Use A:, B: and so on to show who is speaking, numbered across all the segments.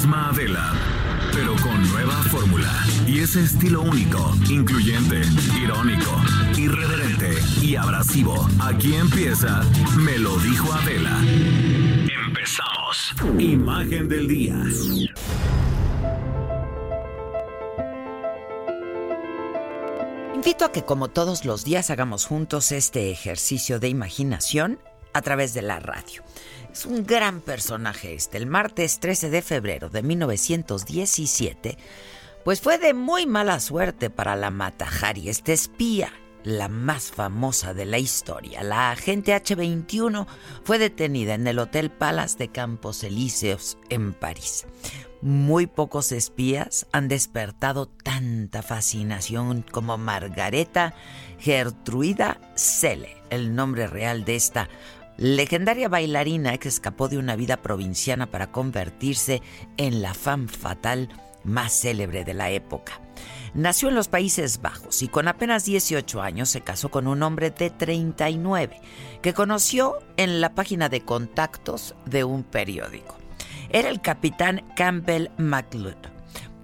A: Misma Adela, pero con nueva fórmula. Y ese estilo único, incluyente, irónico, irreverente y abrasivo. Aquí empieza Me lo dijo Adela. Empezamos. Imagen del día.
B: Invito a que como todos los días hagamos juntos este ejercicio de imaginación a través de la radio. Es un gran personaje este. El martes 13 de febrero de 1917, pues fue de muy mala suerte para la Matajari, este espía, la más famosa de la historia. La agente H-21 fue detenida en el Hotel Palace de Campos Elíseos en París. Muy pocos espías han despertado tanta fascinación como Margareta Gertruida Selle, el nombre real de esta legendaria bailarina que escapó de una vida provinciana para convertirse en la femme fatal más célebre de la época. Nació en los Países Bajos y con apenas 18 años se casó con un hombre de 39 que conoció en la página de contactos de un periódico. Era el capitán Campbell McLeod.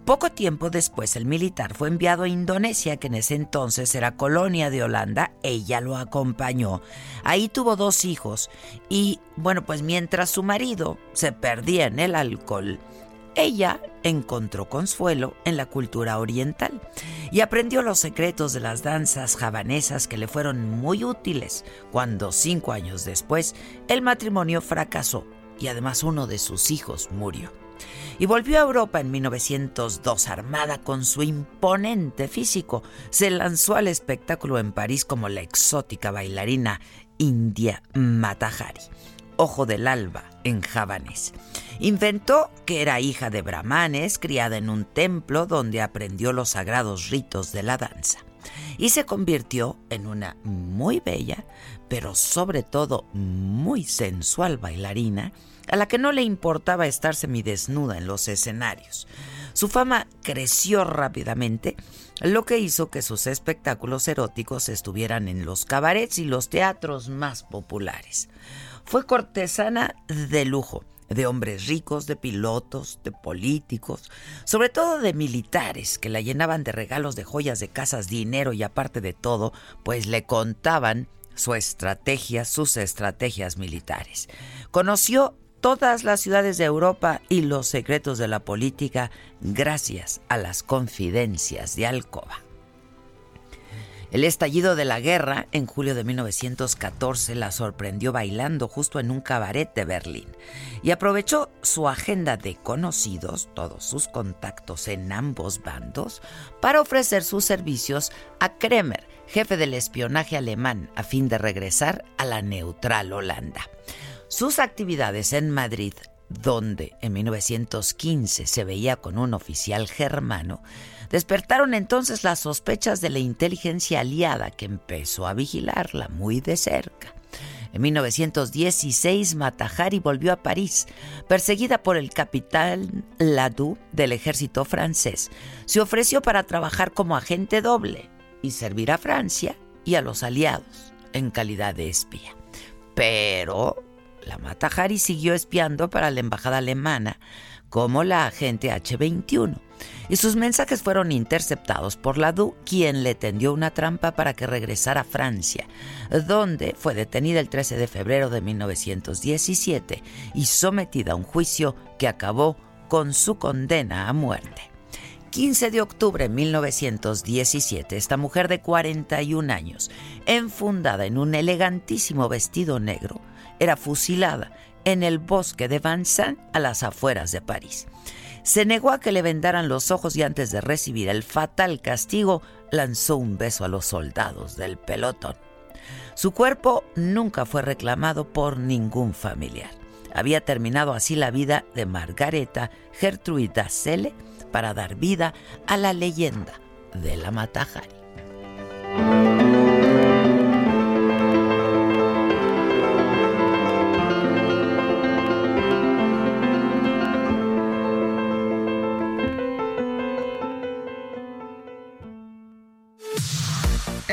B: Poco tiempo después el militar fue enviado a Indonesia, que en ese entonces era colonia de Holanda. Ella lo acompañó. Ahí tuvo dos hijos y, bueno, pues mientras su marido se perdía en el alcohol, ella encontró consuelo en la cultura oriental y aprendió los secretos de las danzas javanesas que le fueron muy útiles cuando cinco años después el matrimonio fracasó y además uno de sus hijos murió. Y volvió a Europa en 1902 armada con su imponente físico. Se lanzó al espectáculo en París como la exótica bailarina India Matahari, ojo del alba en javanés. Inventó que era hija de brahmanes, criada en un templo donde aprendió los sagrados ritos de la danza. Y se convirtió en una muy bella, pero sobre todo muy sensual bailarina, a la que no le importaba estar semidesnuda en los escenarios. Su fama creció rápidamente, lo que hizo que sus espectáculos eróticos estuvieran en los cabarets y los teatros más populares. Fue cortesana de lujo, de hombres ricos, de pilotos, de políticos, sobre todo de militares que la llenaban de regalos de joyas de casas, dinero y aparte de todo, pues le contaban su estrategia, sus estrategias militares. Conoció todas las ciudades de Europa y los secretos de la política gracias a las confidencias de Alcoba. El estallido de la guerra en julio de 1914 la sorprendió bailando justo en un cabaret de Berlín y aprovechó su agenda de conocidos, todos sus contactos en ambos bandos, para ofrecer sus servicios a Kremer, jefe del espionaje alemán, a fin de regresar a la neutral Holanda. Sus actividades en Madrid, donde en 1915 se veía con un oficial germano, despertaron entonces las sospechas de la inteligencia aliada que empezó a vigilarla muy de cerca. En 1916, Matahari volvió a París, perseguida por el capitán Ladoux del ejército francés. Se ofreció para trabajar como agente doble y servir a Francia y a los aliados en calidad de espía. Pero la Matahari siguió espiando para la embajada alemana como la agente H-21 y sus mensajes fueron interceptados por la DU, quien le tendió una trampa para que regresara a Francia, donde fue detenida el 13 de febrero de 1917 y sometida a un juicio que acabó con su condena a muerte. 15 de octubre de 1917, esta mujer de 41 años, enfundada en un elegantísimo vestido negro, era fusilada en el bosque de Vincennes a las afueras de París. Se negó a que le vendaran los ojos y antes de recibir el fatal castigo lanzó un beso a los soldados del pelotón. Su cuerpo nunca fue reclamado por ningún familiar. Había terminado así la vida de Margareta Gertruida Selle para dar vida a la leyenda de la Matajari.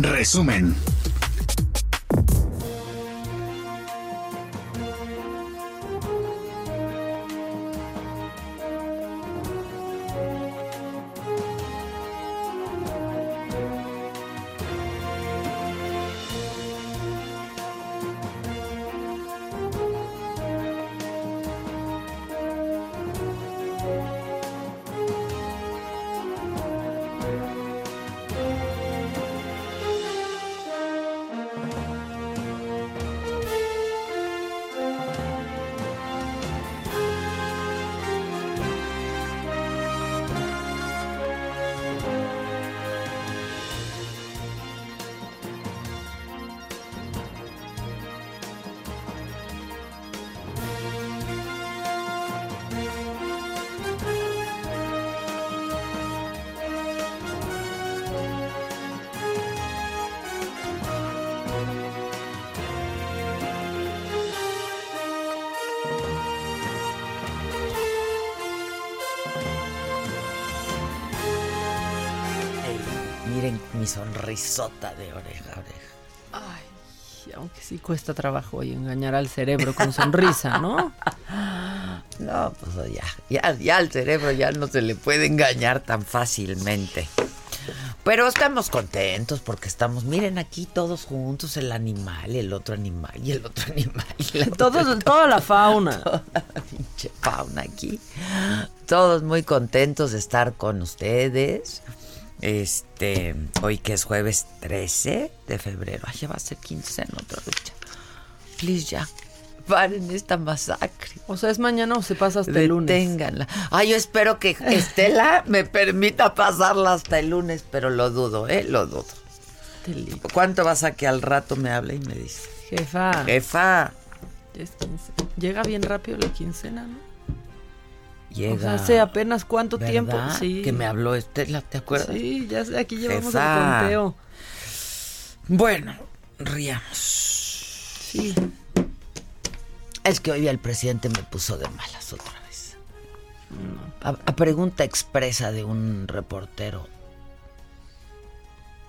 A: Resumen.
B: Mi sonrisota de oreja a oreja.
C: Ay, aunque sí cuesta trabajo hoy engañar al cerebro con sonrisa, ¿no?
B: No, pues ya, ya, ya al cerebro ya no se le puede engañar tan fácilmente. Pero estamos contentos porque estamos, miren aquí todos juntos, el animal, y el otro animal y el otro animal. Y la
C: Todos, toda la fauna.
B: toda la pinche fauna aquí. Todos muy contentos de estar con ustedes. Este, hoy que es jueves 13 de febrero. Ay, ya va a ser 15 en otra lucha. Please ya. Paren esta masacre.
C: O sea, es mañana o se pasa hasta el lunes.
B: Deténganla. Ay, yo espero que Estela me permita pasarla hasta el lunes, pero lo dudo, ¿eh? Lo dudo.
C: Telita.
B: ¿Cuánto vas a que al rato me hable y me dice?
C: Jefa,
B: Jefa,
C: es llega bien rápido la quincena, ¿no?
B: Llega.
C: O sea, hace apenas cuánto
B: ¿verdad?
C: tiempo. Sí.
B: Que me habló Estela, ¿te acuerdas?
C: Sí, ya sé, aquí llevamos el conteo.
B: Bueno, riamos.
C: Sí.
B: Es que hoy el presidente me puso de malas otra vez. A, a pregunta expresa de un reportero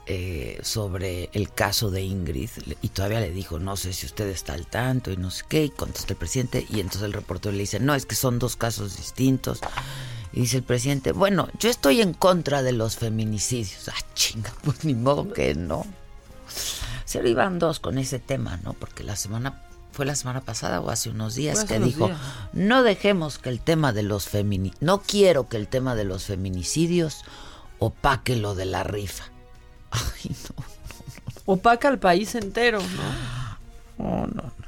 B: eh, sobre el caso de Ingrid, y todavía le dijo, no sé si usted está al tanto y no sé qué, y contestó el presidente, y entonces el reportero le dice, no, es que son dos casos distintos. Y dice el presidente, bueno, yo estoy en contra de los feminicidios. Ah, chinga, pues ni modo que no. Se iban dos con ese tema, ¿no? Porque la semana fue la semana pasada o hace unos días que dijo,
C: días.
B: no dejemos que el tema de los feminicidios, no quiero que el tema de los feminicidios opaque lo de la rifa. Ay, no,
C: Opaca al país entero, ¿no?
B: no, no. no.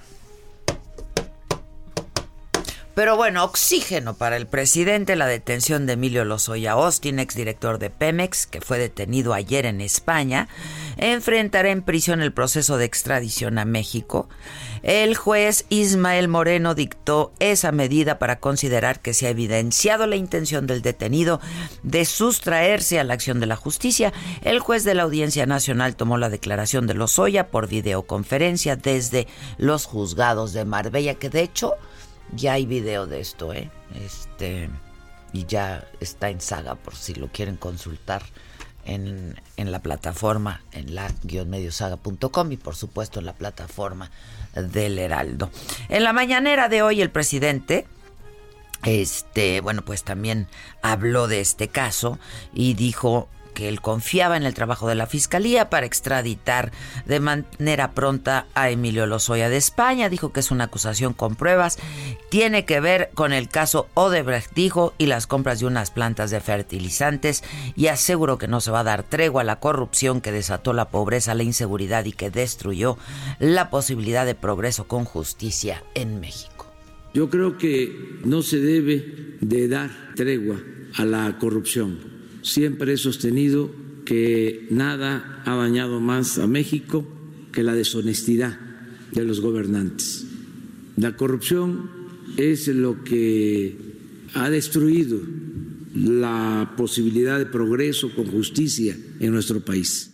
B: Pero bueno, oxígeno para el presidente, la detención de Emilio Lozoya Austin, exdirector de Pemex, que fue detenido ayer en España, enfrentará en prisión el proceso de extradición a México. El juez Ismael Moreno dictó esa medida para considerar que se ha evidenciado la intención del detenido de sustraerse a la acción de la justicia. El juez de la Audiencia Nacional tomó la declaración de Lozoya por videoconferencia desde los juzgados de Marbella, que de hecho ya hay video de esto, ¿eh? Este, y ya está en saga por si lo quieren consultar en, en la plataforma, en la-mediosaga.com y por supuesto en la plataforma del Heraldo. En la mañanera de hoy el presidente este, bueno, pues también habló de este caso y dijo que él confiaba en el trabajo de la Fiscalía para extraditar de manera pronta a Emilio Lozoya de España. Dijo que es una acusación con pruebas. Tiene que ver con el caso Odebrecht, dijo, y las compras de unas plantas de fertilizantes. Y aseguró que no se va a dar tregua a la corrupción que desató la pobreza, la inseguridad y que destruyó la posibilidad de progreso con justicia en México.
D: Yo creo que no se debe de dar tregua a la corrupción. Siempre he sostenido que nada ha dañado más a México que la deshonestidad de los gobernantes. La corrupción es lo que ha destruido la posibilidad de progreso con justicia en nuestro país.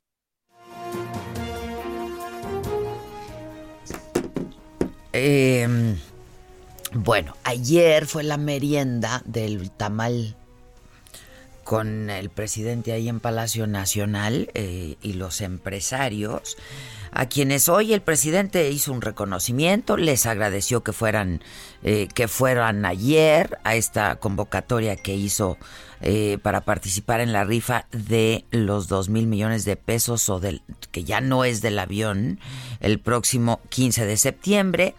B: Eh, bueno, ayer fue la merienda del tamal con el presidente ahí en Palacio Nacional eh, y los empresarios, a quienes hoy el presidente hizo un reconocimiento, les agradeció que fueran, eh, que fueran ayer a esta convocatoria que hizo eh, para participar en la rifa de los dos mil millones de pesos o del que ya no es del avión el próximo 15 de septiembre.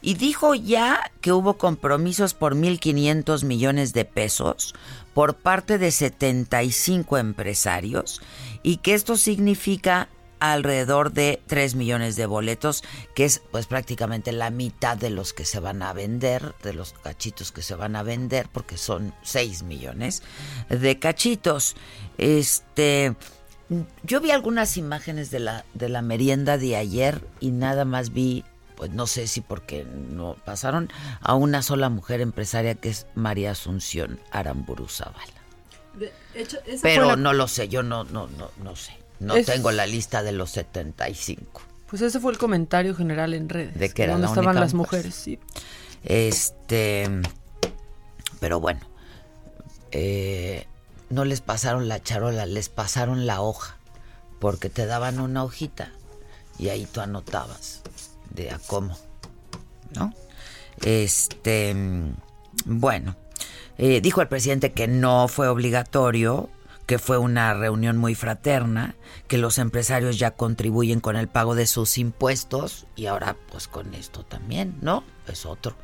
B: Y dijo ya que hubo compromisos por 1.500 millones de pesos por parte de 75 empresarios y que esto significa alrededor de 3 millones de boletos, que es pues prácticamente la mitad de los que se van a vender, de los cachitos que se van a vender, porque son 6 millones de cachitos. Este, yo vi algunas imágenes de la, de la merienda de ayer y nada más vi pues no sé si porque no pasaron a una sola mujer empresaria que es María Asunción Aramburu Zavala. Pero no lo sé, yo no no no no sé. No tengo la lista de los 75.
C: Pues ese fue el comentario general en redes.
B: De que era donde
C: estaban las mujeres, sí.
B: Este, pero bueno, eh, no les pasaron la charola, les pasaron la hoja, porque te daban una hojita y ahí tú anotabas de a cómo, ¿no? Este, bueno, eh, dijo el presidente que no fue obligatorio, que fue una reunión muy fraterna, que los empresarios ya contribuyen con el pago de sus impuestos y ahora pues con esto también, ¿no? Es otro.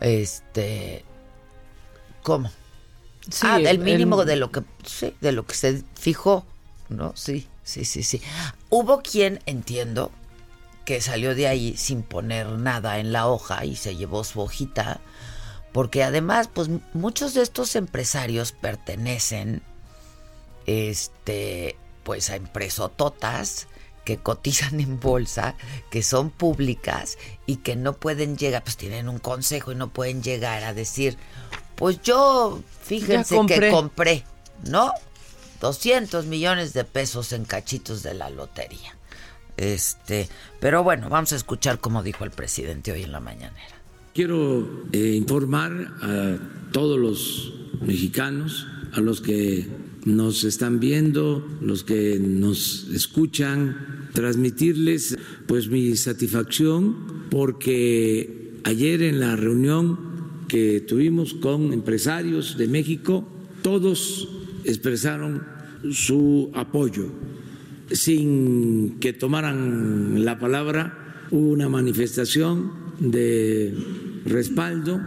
B: Este, ¿cómo? Sí, ah, el mínimo de lo que sí, de lo que se fijó, ¿no? Sí, sí, sí, sí. Hubo quien, entiendo, que salió de ahí sin poner nada en la hoja y se llevó su hojita, porque además, pues muchos de estos empresarios pertenecen, este, pues a empresototas que cotizan en bolsa, que son públicas y que no pueden llegar, pues tienen un consejo y no pueden llegar a decir, pues yo, fíjense que compré, ¿no? 200 millones de pesos en cachitos de la lotería. Este, pero bueno, vamos a escuchar cómo dijo el presidente hoy en la mañanera.
D: Quiero eh, informar a todos los mexicanos, a los que nos están viendo, los que nos escuchan, transmitirles pues mi satisfacción porque ayer en la reunión que tuvimos con empresarios de México, todos expresaron su apoyo sin que tomaran la palabra, hubo una manifestación de respaldo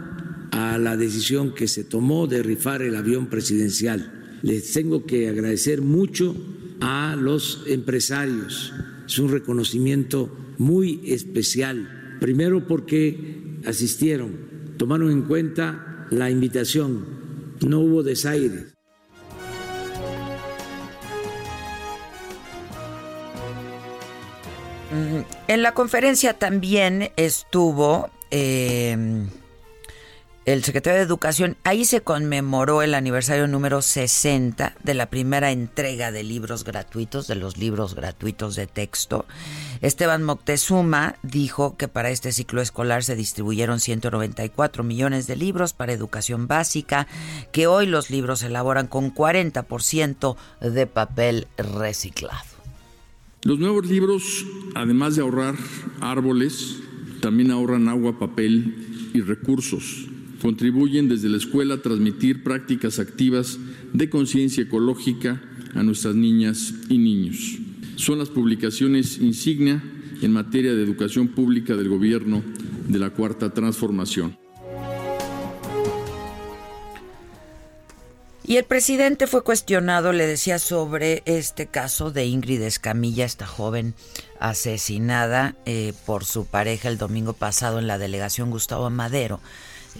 D: a la decisión que se tomó de rifar el avión presidencial. Les tengo que agradecer mucho a los empresarios. Es un reconocimiento muy especial. Primero porque asistieron, tomaron en cuenta la invitación, no hubo desaire.
B: En la conferencia también estuvo eh, el secretario de Educación. Ahí se conmemoró el aniversario número 60 de la primera entrega de libros gratuitos, de los libros gratuitos de texto. Esteban Moctezuma dijo que para este ciclo escolar se distribuyeron 194 millones de libros para educación básica, que hoy los libros se elaboran con 40% de papel reciclado.
E: Los nuevos libros, además de ahorrar árboles, también ahorran agua, papel y recursos. contribuyen desde la escuela a transmitir prácticas activas de conciencia ecológica a nuestras niñas y niños. Son las publicaciones insignia en materia de educación pública del Gobierno de la Cuarta Transformación.
B: Y el presidente fue cuestionado, le decía, sobre este caso de Ingrid Escamilla, esta joven asesinada eh, por su pareja el domingo pasado en la delegación Gustavo Madero.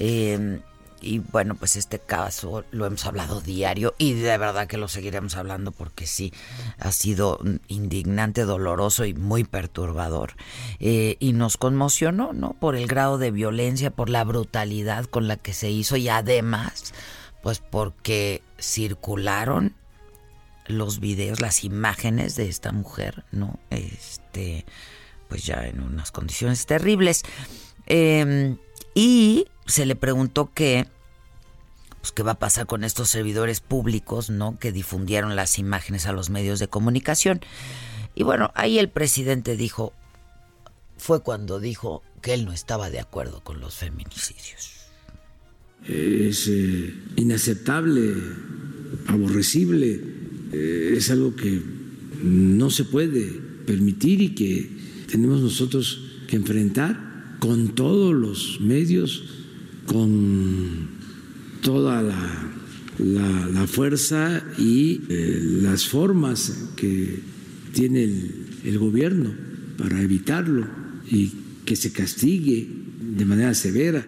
B: Eh, y bueno, pues este caso lo hemos hablado diario y de verdad que lo seguiremos hablando porque sí, ha sido indignante, doloroso y muy perturbador. Eh, y nos conmocionó, ¿no? Por el grado de violencia, por la brutalidad con la que se hizo y además, pues porque circularon los videos, las imágenes de esta mujer, ¿no? Este, pues ya en unas condiciones terribles. Eh, y se le preguntó qué, pues, qué va a pasar con estos servidores públicos, ¿no? Que difundieron las imágenes a los medios de comunicación. Y bueno, ahí el presidente dijo, fue cuando dijo que él no estaba de acuerdo con los feminicidios.
D: Es eh, inaceptable, aborrecible, eh, es algo que no se puede permitir y que tenemos nosotros que enfrentar con todos los medios con toda la, fuerza y eh, las formas que tiene el, gobierno para evitarlo y que se castigue de manera severa.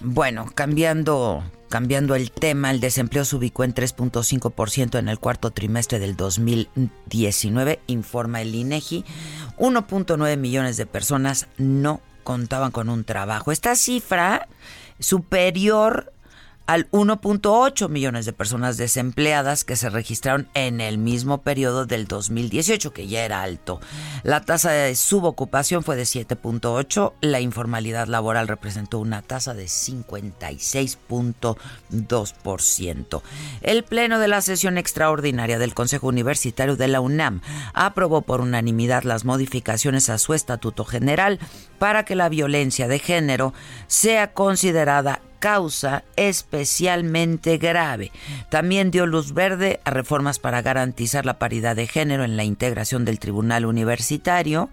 B: Bueno, cambiando Cambiando el tema, el desempleo se ubicó en 3.5% en el cuarto trimestre del 2019, informa el INEGI. 1.9 millones de personas no contaban con un trabajo. Esta cifra superior al 1.8 millones de personas desempleadas que se registraron en el mismo periodo del 2018, que ya era alto. La tasa de subocupación fue de 7.8, la informalidad laboral representó una tasa de 56.2%. El Pleno de la sesión extraordinaria del Consejo Universitario de la UNAM aprobó por unanimidad las modificaciones a su estatuto general para que la violencia de género sea considerada causa especialmente grave. También dio luz verde a reformas para garantizar la paridad de género en la integración del Tribunal Universitario.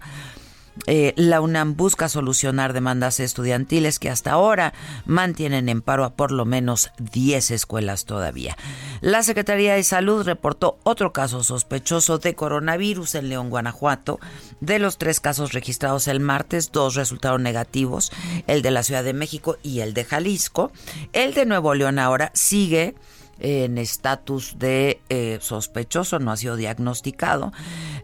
B: Eh, la UNAM busca solucionar demandas estudiantiles que hasta ahora mantienen en paro a por lo menos 10 escuelas todavía. La Secretaría de Salud reportó otro caso sospechoso de coronavirus en León, Guanajuato. De los tres casos registrados el martes, dos resultaron negativos, el de la Ciudad de México y el de Jalisco. El de Nuevo León ahora sigue en estatus de eh, sospechoso, no ha sido diagnosticado.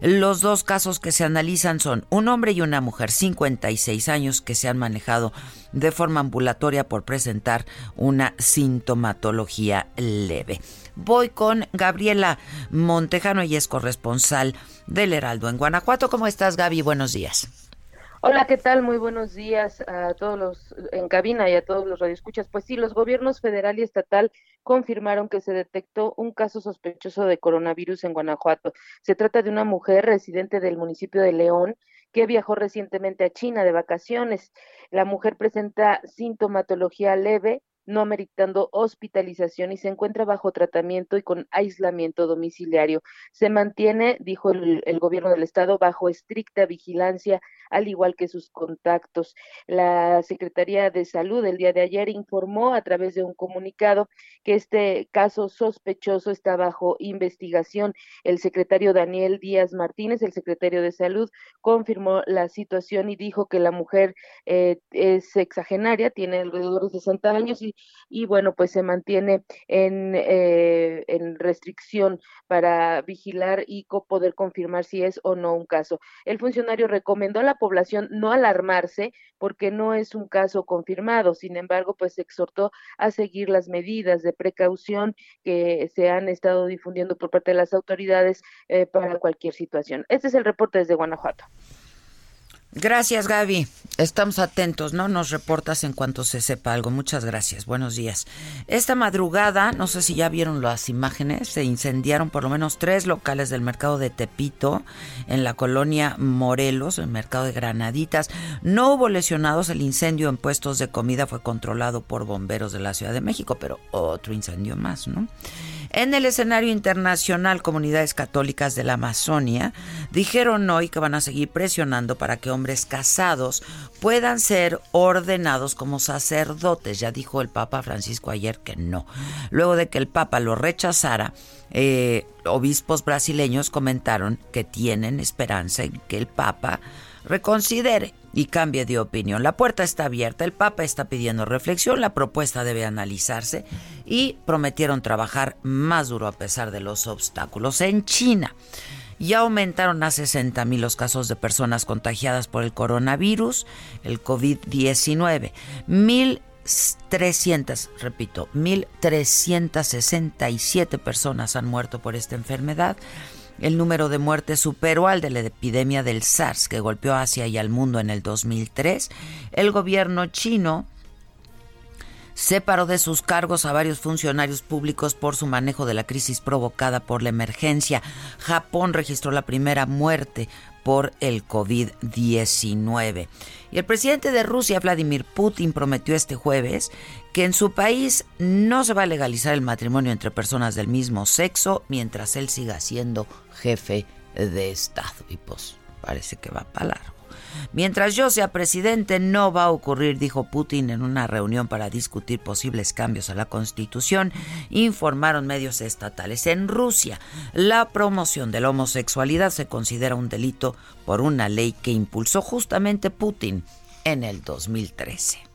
B: Los dos casos que se analizan son un hombre y una mujer, 56 años, que se han manejado de forma ambulatoria por presentar una sintomatología leve. Voy con Gabriela Montejano, y es corresponsal del Heraldo en Guanajuato. ¿Cómo estás, Gaby? Buenos días.
F: Hola, ¿qué tal? Muy buenos días a todos los en cabina y a todos los radioescuchas. Pues sí, los gobiernos federal y estatal confirmaron que se detectó un caso sospechoso de coronavirus en Guanajuato. Se trata de una mujer residente del municipio de León que viajó recientemente a China de vacaciones. La mujer presenta sintomatología leve, no ameritando hospitalización y se encuentra bajo tratamiento y con aislamiento domiciliario. Se mantiene, dijo el, el, gobierno del estado, bajo estricta vigilancia, al igual que sus contactos. La Secretaría de Salud el día de ayer informó a través de un comunicado que este caso sospechoso está bajo investigación. El secretario Daniel Díaz Martínez, el secretario de Salud, confirmó la situación y dijo que la mujer eh, es exagenaria, tiene alrededor de 60 años y y bueno, pues se mantiene en, eh, en restricción para vigilar y poder confirmar si es o no un caso. El funcionario recomendó a la no alarmarse porque no es un caso confirmado, sin embargo, pues exhortó a seguir las medidas de precaución que se han estado difundiendo por parte de las autoridades eh, para cualquier situación. Este es el reporte desde Guanajuato.
B: Gracias, Gaby. Estamos atentos, ¿no? Nos reportas en cuanto se sepa algo. Muchas gracias. Buenos días. Esta madrugada, no sé si ya vieron las imágenes, se incendiaron por lo menos tres locales del mercado de Tepito, en la colonia Morelos, el mercado de Granaditas. No hubo lesionados. El incendio en puestos de comida fue controlado por bomberos de la Ciudad de México, pero otro incendio más, ¿no? En el escenario internacional, comunidades católicas de la Amazonia dijeron hoy que van a seguir presionando para que hombres casados puedan ser ordenados como sacerdotes. Ya dijo el Papa Francisco ayer que no. Luego de que el Papa lo rechazara, eh, obispos brasileños comentaron que tienen esperanza en que el Papa reconsidere y cambie de opinión. La puerta está abierta, el Papa está pidiendo reflexión, la propuesta debe analizarse y prometieron trabajar más duro a pesar de los obstáculos. En China ya aumentaron a 60 mil los casos de personas contagiadas por el coronavirus, el COVID-19. 1.300, repito, 1.367 personas han muerto por esta enfermedad. El número de muertes superó al de la epidemia del SARS que golpeó a Asia y al mundo en el 2003. El gobierno chino separó de sus cargos a varios funcionarios públicos por su manejo de la crisis provocada por la emergencia. Japón registró la primera muerte por el COVID-19. Y el presidente de Rusia, Vladimir Putin, prometió este jueves que en su país no se va a legalizar el matrimonio entre personas del mismo sexo mientras él siga siendo jefe de Estado. Y pues parece que va para largo. Mientras yo sea presidente, no va a ocurrir, dijo Putin en una reunión para discutir posibles cambios a la Constitución, informaron medios estatales. En Rusia, la promoción de la homosexualidad se considera un delito por una ley que impulsó justamente Putin en el 2013.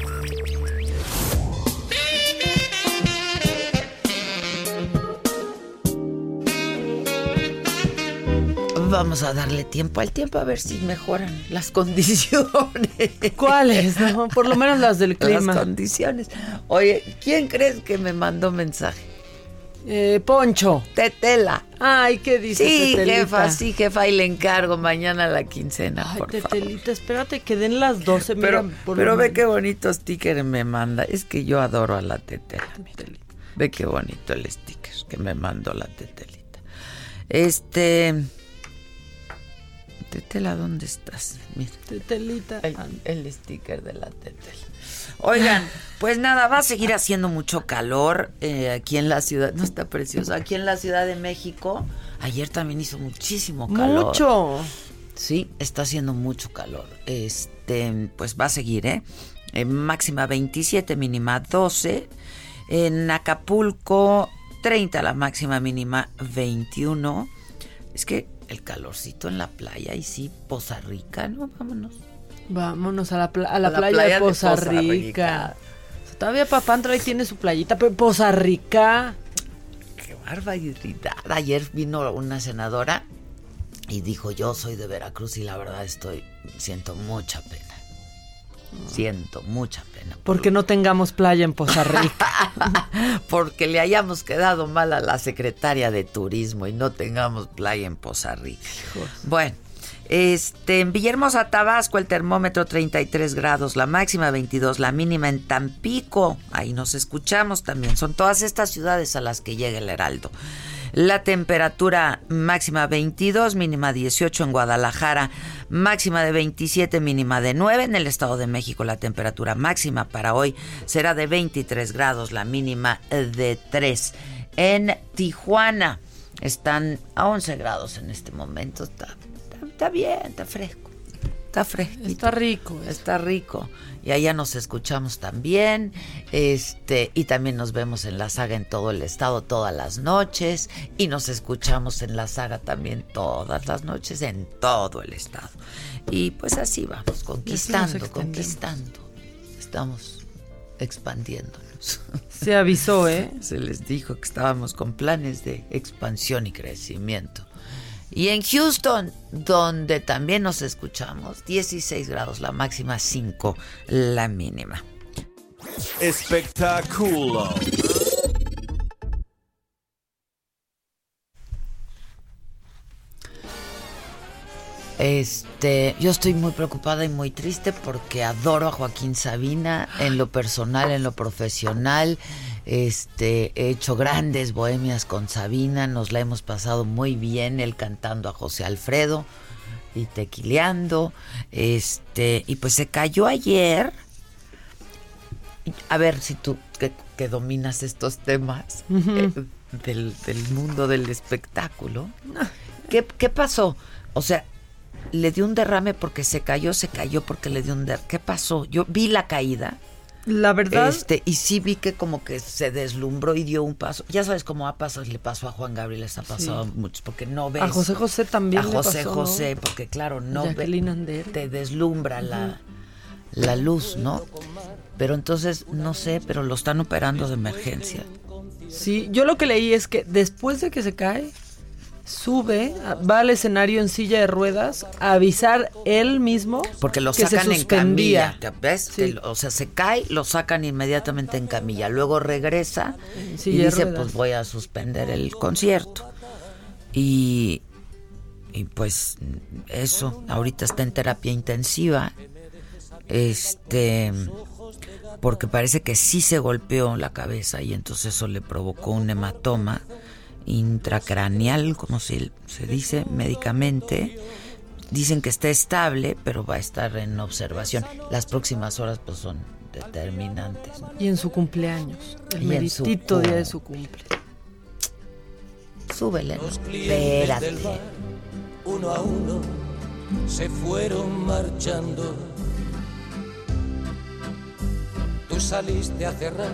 B: Vamos a darle tiempo al tiempo a ver si mejoran las condiciones.
C: ¿Cuáles? No? Por lo menos las del clima.
B: Las condiciones. Oye, ¿quién crees que me mandó mensaje?
C: Eh, Poncho.
B: Tetela.
C: Ay, ¿qué dice
B: Sí,
C: Tetelita?
B: jefa, sí, jefa, y le encargo mañana la quincena,
C: Ay,
B: por favor.
C: Tetelita, espérate que den las 12.
B: Pero,
C: mira, por
B: pero ve qué bonito sticker me manda. Es que yo adoro a la tetela.
C: Tetelita.
B: Ve qué bonito el sticker que me mandó la tetelita. Este. Tetela, ¿dónde estás? Mira.
C: Tetelita.
B: El, el sticker de la tetela. Oigan, pues nada, va a seguir haciendo mucho calor eh, aquí en la ciudad. No está precioso. Aquí en la Ciudad de México. Ayer también hizo muchísimo calor.
C: Mucho.
B: Sí, está haciendo mucho calor. Este, pues va a seguir, ¿eh? Eh, máxima 27, mínima 12. En Acapulco, 30 la máxima, mínima 21. Es que el calorcito en la playa y sí, Poza Rica, ¿no? Vámonos.
C: Vámonos a la, pla- a la
B: A la
C: playa,
B: playa
C: de
B: de
C: Poza Rica.
B: Rica.
C: O sea, todavía Papantro ahí tiene su playita, pero Poza Rica.
B: Qué barbaridad. Ayer vino una senadora y dijo, yo soy de Veracruz y la verdad estoy, siento mucha pena. Siento mucha pena. por
C: Porque no tengamos playa en Poza Rica.
B: porque le hayamos quedado mal a la secretaria de turismo y no tengamos playa en Poza Rica. Bueno, este, en Villahermosa, Tabasco, el termómetro 33 grados, la máxima 22, la mínima en Tampico, ahí nos escuchamos también, son todas estas ciudades a las que llega el Heraldo. La temperatura máxima 22, mínima 18 en Guadalajara, máxima de 27, mínima de 9 en el Estado de México. La temperatura máxima para hoy será de 23 grados, la mínima de 3. En Tijuana están a 11 grados en este momento. Está, está, está bien, está fresco. Está fresco.
C: Está rico. eso.
B: Está rico. Y allá nos escuchamos también. Este, y también nos vemos en la saga en todo el estado todas las noches. Y nos escuchamos en la saga también todas las noches en todo el estado. Y pues así vamos, conquistando, conquistando. Estamos expandiéndonos.
C: Se avisó, ¿eh?
B: Se les dijo que estábamos con planes de expansión y crecimiento. Y en Houston, donde también nos escuchamos, 16 grados la máxima, 5 la mínima.
A: Espectáculo.
B: Este, yo estoy muy preocupada y muy triste porque adoro a Joaquín Sabina en lo personal, en lo profesional. Este, he hecho grandes bohemias con Sabina, nos la hemos pasado muy bien, él cantando a José Alfredo y tequileando. Este, y pues se cayó ayer. A ver si tú que, que dominas estos temas eh, del, del mundo del espectáculo. ¿Qué, ¿Qué pasó? O sea, le dio un derrame porque se cayó, se cayó porque le dio un derrame. ¿Qué pasó? Yo vi la caída.
C: La verdad,
B: Este, y sí vi que como que se deslumbró y dio un paso. Ya sabes cómo ha pasado, le pasó a Juan Gabriel, les ha pasado a muchos, porque no ves.
C: a José José también
B: a José
C: pasó.
B: José, porque claro, no ve- te deslumbra la, la luz, ¿no? Pero entonces, no sé, pero lo están operando de emergencia.
C: Sí, yo lo que leí es que después de que se cae, sube, va al escenario en silla de ruedas a avisar él mismo
B: Porque lo
C: que se
B: sacan en camilla, ¿te ¿ves?
C: Sí.
B: O sea, se cae, lo sacan inmediatamente en camilla, luego regresa y dice,
C: ruedas.
B: pues voy a suspender el concierto. Y, y pues eso, ahorita está en terapia intensiva. Este, porque parece que sí se golpeó la cabeza y entonces eso le provocó un hematoma intracraneal, como se, se dice médicamente. Dicen que está estable, pero va a estar en observación. Las próximas horas pues son determinantes. ¿no?
C: Y en su cumpleaños, el
B: Y
C: meritito día de su cumple.
B: Súbele. ¿no? Espérate.
G: uno a uno se fueron marchando. Tú saliste a cerrar,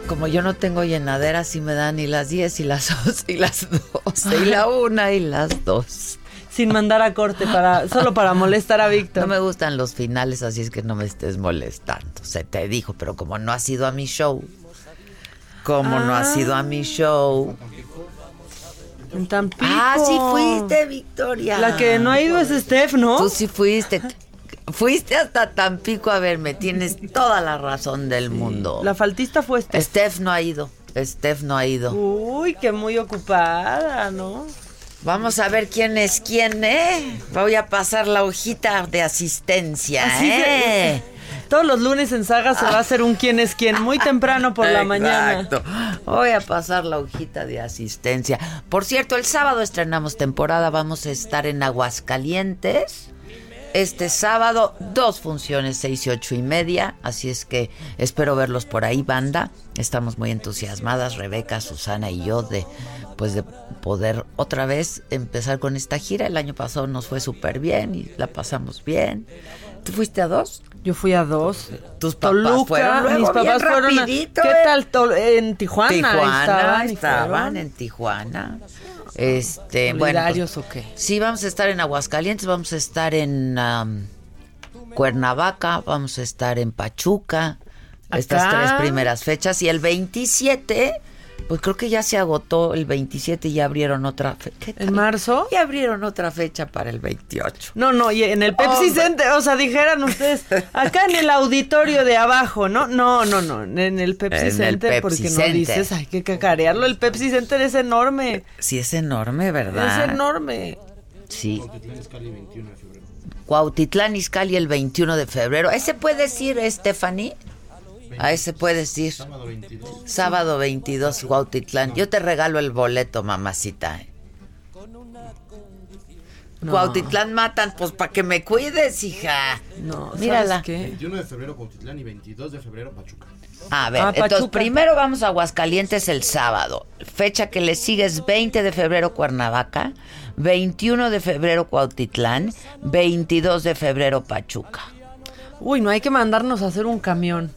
B: Como yo no tengo llenadera, sí me dan y las 10 y las 11 y las 12 y la 1 y las 2.
C: Sin mandar a corte para solo para molestar a Víctor.
B: No me gustan los finales, así es que no me estés molestando. Se te dijo, pero como no has ido a mi show, como no has ido a mi show.
C: En Tampico.
B: Ah, sí fuiste, Victoria.
C: La que no ha ido es Steph, ¿no?
B: Tú sí fuiste. Fuiste hasta Tampico a verme, tienes toda la razón del mundo.
C: La faltista fue Steph.
B: Steph no ha ido. Steph no ha ido.
C: Uy, que muy ocupada, ¿no?
B: Vamos a ver quién es quién, ¿eh? Voy a pasar la hojita de asistencia,
C: Así se-
B: ¿eh?
C: Todos los lunes en Saga se va a hacer un quién es quién muy temprano por la mañana.
B: Voy a pasar la hojita de asistencia. Por cierto, el sábado estrenamos temporada. Vamos a estar en Aguascalientes. Este sábado, dos funciones, seis y ocho y media. Así es que espero verlos por ahí, banda. Estamos muy entusiasmadas, Rebeca, Susana y yo, de pues de poder otra vez empezar con esta gira. El año pasado nos fue súper bien y la pasamos bien. ¿Tú fuiste a dos?
C: Yo fui a dos.
B: Tus papás
C: Toluca,
B: fueron luego
C: mis papás fueron a- ¿Qué
B: ¿eh?
C: tal? En Tijuana,
B: Tijuana,
C: estaban,
B: en Tijuana. Este, bueno,
C: ¿Solidarios
B: pues,
C: o qué?
B: sí, vamos a estar en Aguascalientes, vamos a estar en Cuernavaca, vamos a estar en Pachuca, estas tres primeras fechas y el 27, pues creo que ya se agotó el 27 y ya abrieron otra fecha.
C: ¿En marzo?
B: Y abrieron otra fecha para el 28.
C: No, no, y en el Pepsi
B: Hombre.
C: Center, o sea, dijeran ustedes, acá en el auditorio de abajo, ¿no? No, no, no, en el Pepsi
B: En el
C: Center,
B: Pepsi
C: porque
B: Center.
C: no dices, hay que cacarearlo, el Pepsi Center es enorme,
B: Sí, es enorme, ¿verdad?
C: es enorme.
B: Sí.
H: Cuautitlán Izcalli 21 de febrero.
B: Cuautitlán Izcalli el 21 de febrero. ¿A ese puedes ir, Stephanie? A ese puedes ir.
H: Sábado 22.
B: Sábado 22, Cuautitlán. Yo te regalo el boleto, mamacita.
C: No.
B: Cuautitlán matan, pues para que me cuides, hija.
C: No,
B: Mírala.
C: ¿sabes qué?
H: 21 de febrero Cuautitlán y 22 de febrero Pachuca.
B: A ver,
C: Ah,
B: entonces
C: Pachuca.
B: primero vamos a Aguascalientes el sábado. Fecha que le sigue es 20 de febrero Cuernavaca, 21 de febrero Cuautitlán, 22 de febrero Pachuca.
C: Uy, no hay que mandarnos a hacer un camión.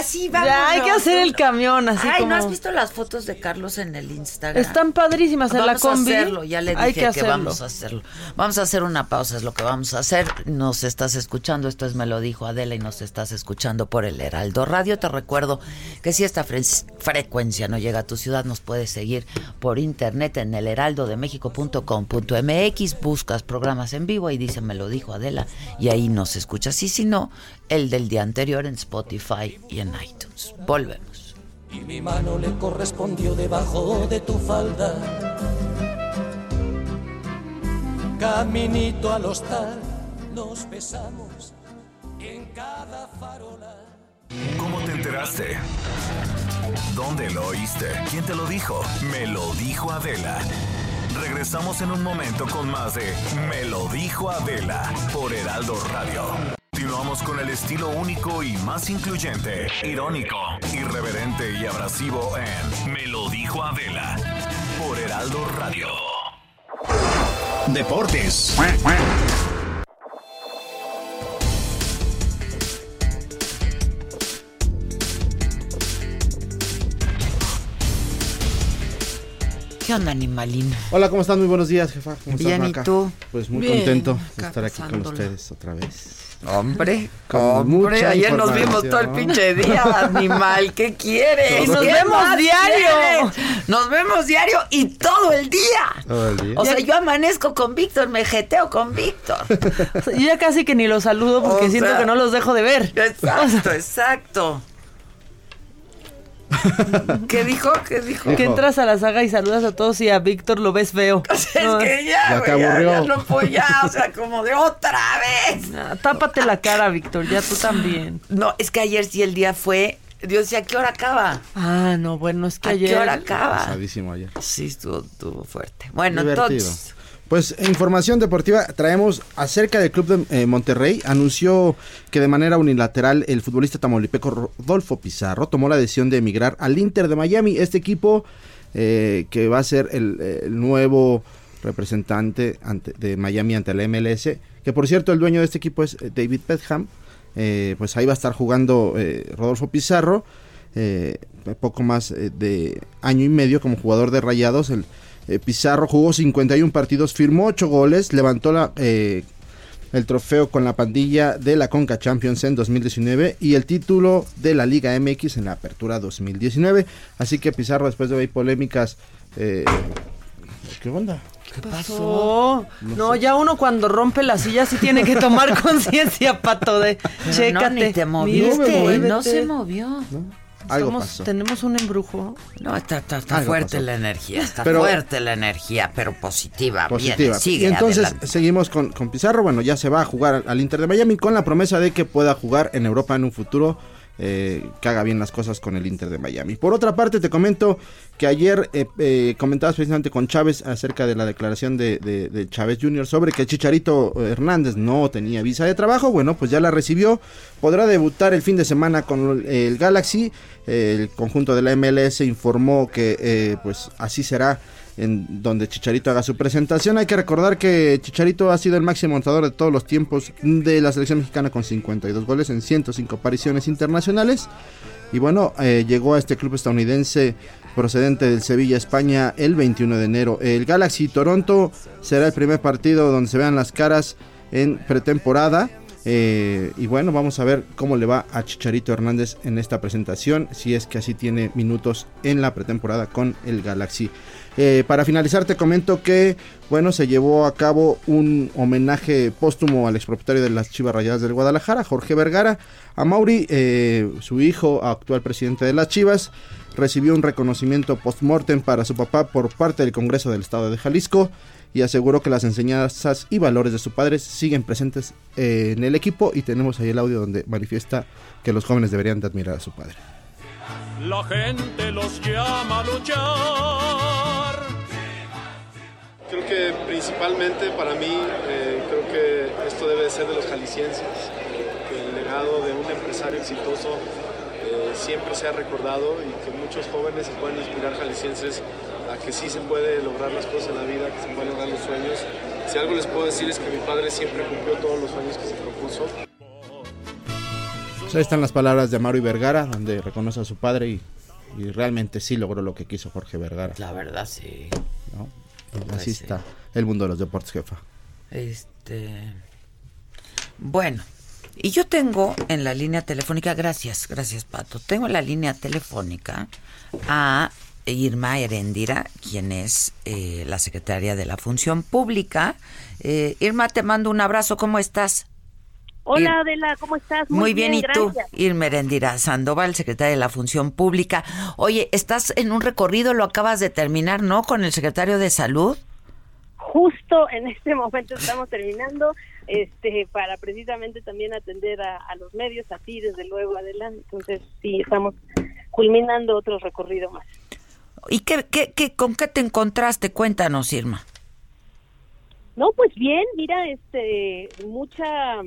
B: Así
C: Ya hay que hacer el camión, así
B: Ay,
C: como...
B: ¿no has visto las fotos de Carlos en el Instagram?
C: Están padrísimas en la
B: vamos
C: combi.
B: a hacerlo, ya le dije
C: hay que,
B: que, vamos a hacerlo. Vamos a hacer una pausa, es lo que vamos a hacer. Nos estás escuchando, esto es Me lo dijo Adela y nos estás escuchando por el Heraldo Radio. Te recuerdo que si esta fre- frecuencia no llega a tu ciudad, nos puedes seguir por internet en el heraldodemexico.com.mx, buscas programas en vivo y dice Me lo dijo Adela y ahí nos escuchas. Y si no, el del día anterior en Spotify y en iTunes. Volvemos.
G: y mi mano le correspondió debajo de tu falda. Caminito al hostal, nos besamos en cada farola.
A: ¿Cómo te enteraste? ¿Dónde lo oíste? ¿Quién te lo dijo? Me lo dijo Adela. Regresamos en un momento con más de Me lo dijo Adela por Heraldo Radio. Continuamos con el estilo único y más incluyente, irónico, irreverente y abrasivo en Me lo dijo Adela por Heraldo Radio.
I: Deportes.
B: ¿Qué onda, animalín?
H: Hola, ¿cómo están? Muy buenos días, jefa. ¿Cómo estás,
B: Bien, ¿y
H: Maca?
B: tú?
H: Pues muy
C: Bien,
H: contento de estar aquí con ustedes otra vez.
B: Hombre,
H: Con
B: hombre,
H: mucha
B: ayer nos vimos todo el pinche día, animal, ¿qué quieres?
C: Y nos
B: ¿Qué
C: vemos diario.
B: quieres? Nos vemos diario y todo el día.
H: Todo el día.
B: O sea, yo amanezco con Víctor, me jeteo con Víctor.
C: Yo ya casi que ni los saludo porque
B: O
C: siento
B: sea-
C: que no los dejo de ver.
B: Exacto, exacto. ¿Qué dijo? ¿Qué dijo?
C: Que entras a la saga y saludas a todos y a Víctor lo ves feo.
B: Es
C: No,
B: que ya,
H: Ya te
B: güey, ya, ya no puedo, ya, o sea, como de otra vez.
C: tápate la cara, Víctor, ya tú también.
B: No, es que ayer sí el día fue. Dios decía, ¿a qué hora acaba?
C: Ah, no, bueno, es que
B: ¿A
C: ayer...
B: qué hora acaba?
H: Pasadísimo ayer.
B: Sí, estuvo, estuvo fuerte. Bueno,
H: Divertido.
B: entonces.
H: Pues información deportiva traemos acerca del club de eh, Monterrey. Anunció que de manera unilateral el futbolista tamaulipeco Rodolfo Pizarro tomó la decisión de emigrar al Inter de Miami. Este equipo eh, que va a ser el, el nuevo representante ante- de Miami ante la MLS. Que por cierto el dueño de este equipo es eh, David Bedham. Eh, pues ahí va a estar jugando eh, Rodolfo Pizarro. eh, poco más eh, de año y medio como jugador de Rayados. El, eh, Pizarro jugó 51 partidos, firmó 8 goles, levantó la, eh, el trofeo con la pandilla de la Conca Champions en 2019 y el título de la Liga MX en la Apertura 2019. Así que Pizarro, después de ver polémicas, eh, ¿qué onda?
C: ¿Qué pasó? No, ya uno cuando rompe la silla sí tiene que tomar conciencia, pato, de
B: Pero
C: chécate.
B: no, ni te moviste, no
C: muévete.
B: se movió.
H: ¿no? Algo
C: Somos-
H: pasó.
C: Tenemos un embrujo.
B: No, está, está, está fuerte
H: pasó.
B: la energía, está
H: Pero-
B: fuerte la energía, pero positiva.
H: positiva.
B: Viene, sigue
H: y entonces
B: adelante.
H: seguimos con, con Pizarro. Bueno, ya se va a jugar al Inter de Miami con la promesa de que pueda jugar en Europa en un futuro. Eh, que haga bien las cosas con el Inter de Miami. Por otra parte, te comento que ayer eh, eh, comentabas precisamente con Chávez acerca de la declaración de, de- Chávez Jr. sobre que Chicharito Hernández no tenía visa de trabajo. Bueno, pues ya la recibió. Podrá debutar el fin de semana con el Galaxy. Eh, el conjunto de la MLS informó que eh, pues así será en donde Chicharito haga su presentación. Hay que recordar que Chicharito ha sido el máximo anotador de todos los tiempos de la selección mexicana con 52 goles en 105 apariciones internacionales. Y bueno, eh, llegó a este club estadounidense procedente del Sevilla, España, el 21 de enero. El Galaxy Toronto será el primer partido donde se vean las caras en pretemporada. Eh, y bueno, vamos a ver cómo le va a Chicharito Hernández en esta presentación, si es que así tiene minutos en la pretemporada con el Galaxy. Eh, para finalizar te comento que bueno se llevó a cabo un homenaje póstumo al expropietario de las Chivas Rayadas del Guadalajara, Jorge Vergara, a Mauri, eh, su hijo, actual presidente de las Chivas, recibió un reconocimiento post-mortem para su papá por parte del Congreso del Estado de Jalisco y aseguró que las enseñanzas y valores de su padre siguen presentes en el equipo y tenemos ahí el audio donde manifiesta que los jóvenes deberían de admirar a su padre.
G: La gente los llama a luchar.
I: Creo que principalmente para mí, eh, creo que esto debe de ser de los jaliscienses, que el legado de un empresario exitoso eh, siempre sea recordado y que muchos jóvenes se puedan inspirar jaliscienses a que sí se puede lograr las cosas en la vida, que se pueden lograr los sueños. Si algo les puedo decir es que mi padre siempre cumplió todos los sueños que se propuso.
H: Pues ahí están las palabras de Mario Vergara, donde reconoce a su padre y, y realmente sí logró lo que quiso Jorge Vergara.
B: La verdad, sí.
H: ¿no?
B: Pues
H: Así
B: sí.
H: está el mundo de los deportes, jefa.
B: Este. Bueno, y yo tengo en la línea telefónica, gracias, gracias Pato, tengo en la línea telefónica a Irma Herendira, quien es eh, la secretaria de la Función Pública. Eh, Irma, te mando un abrazo, ¿cómo estás?
J: Hola
B: Ir-
J: Adela, ¿cómo estás?
B: Muy, bien, ¿y tú?
J: gracias.
B: Irma Herendira Sandoval, secretaria de la Función Pública. Oye, estás en un recorrido, lo acabas de terminar, ¿no? Con el secretario de Salud.
J: Justo en este momento estamos terminando este para precisamente también atender a, a los medios, a ti desde luego Adela. Entonces sí, estamos culminando otro recorrido más.
B: ¿Y qué, qué, qué, con qué te encontraste? Cuéntanos, Irma.
J: No, pues bien, mira, este mucha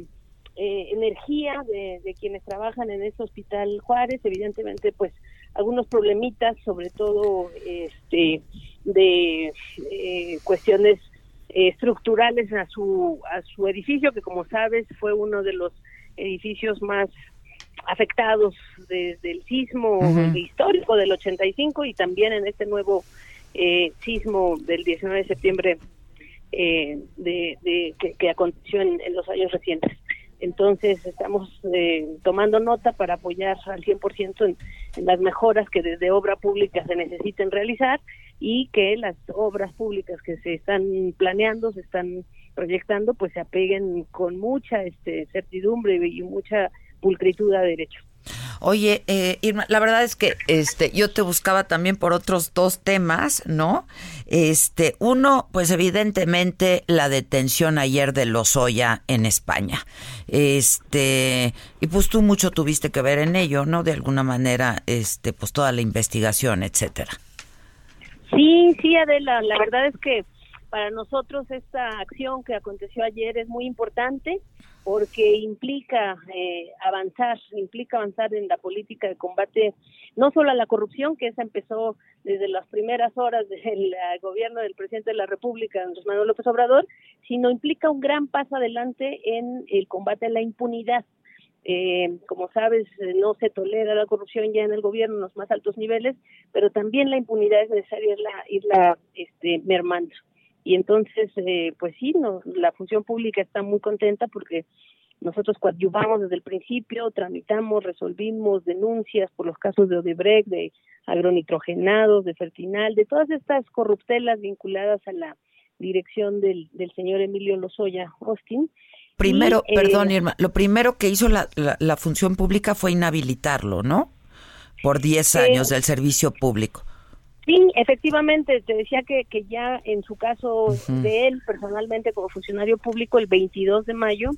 J: eh, energía de, de quienes trabajan en este hospital Juárez, evidentemente, pues algunos problemitas, sobre todo este de eh, cuestiones eh, estructurales a su a su edificio, que como sabes fue uno de los edificios más afectados desde el sismo histórico del 85 y también en este nuevo eh, sismo del 19 de septiembre de, de- que, que aconteció en, en los años recientes. Entonces estamos eh, tomando nota para apoyar al 100% en, en las mejoras que desde obra pública se necesiten realizar y que las obras públicas que se están planeando, se están proyectando, pues se apeguen con mucha este, certidumbre y mucha pulcritud a derecho.
B: Oye, eh, Irma, la verdad es que este, yo te buscaba también por otros dos temas, ¿no? Este, uno, pues evidentemente la detención ayer de Lozoya en España. Este, y pues tú mucho tuviste que ver en ello, ¿no? De alguna manera, este, pues toda la investigación, etcétera.
J: Sí, sí, Adela, la verdad es que para nosotros esta acción que aconteció ayer es muy importante porque implica eh, avanzar, implica avanzar en la política de combate no solo a la corrupción, que esa empezó desde las primeras horas del eh, gobierno del presidente de la República, Andrés Manuel López Obrador, sino implica un gran paso adelante en el combate a la impunidad. Eh, como sabes, eh, no se tolera la corrupción ya en el gobierno en los más altos niveles, pero también la impunidad es necesario irla, irla este, mermando. Y entonces, eh, pues sí, no, la función pública está muy contenta porque nosotros coadyuvamos desde el principio, tramitamos, resolvimos denuncias por los casos de Odebrecht, de agronitrogenados, de Fertinal, de todas estas corruptelas vinculadas a la dirección del, del señor Emilio Lozoya Austin.
B: Primero,
J: Y, eh,
B: perdón, Irma, lo primero que hizo la, la, la función pública fue inhabilitarlo, ¿no? Por 10
J: Eh,
B: años del servicio público.
J: Sí, efectivamente, te decía que, que ya en su caso de él personalmente como funcionario público el 22 de mayo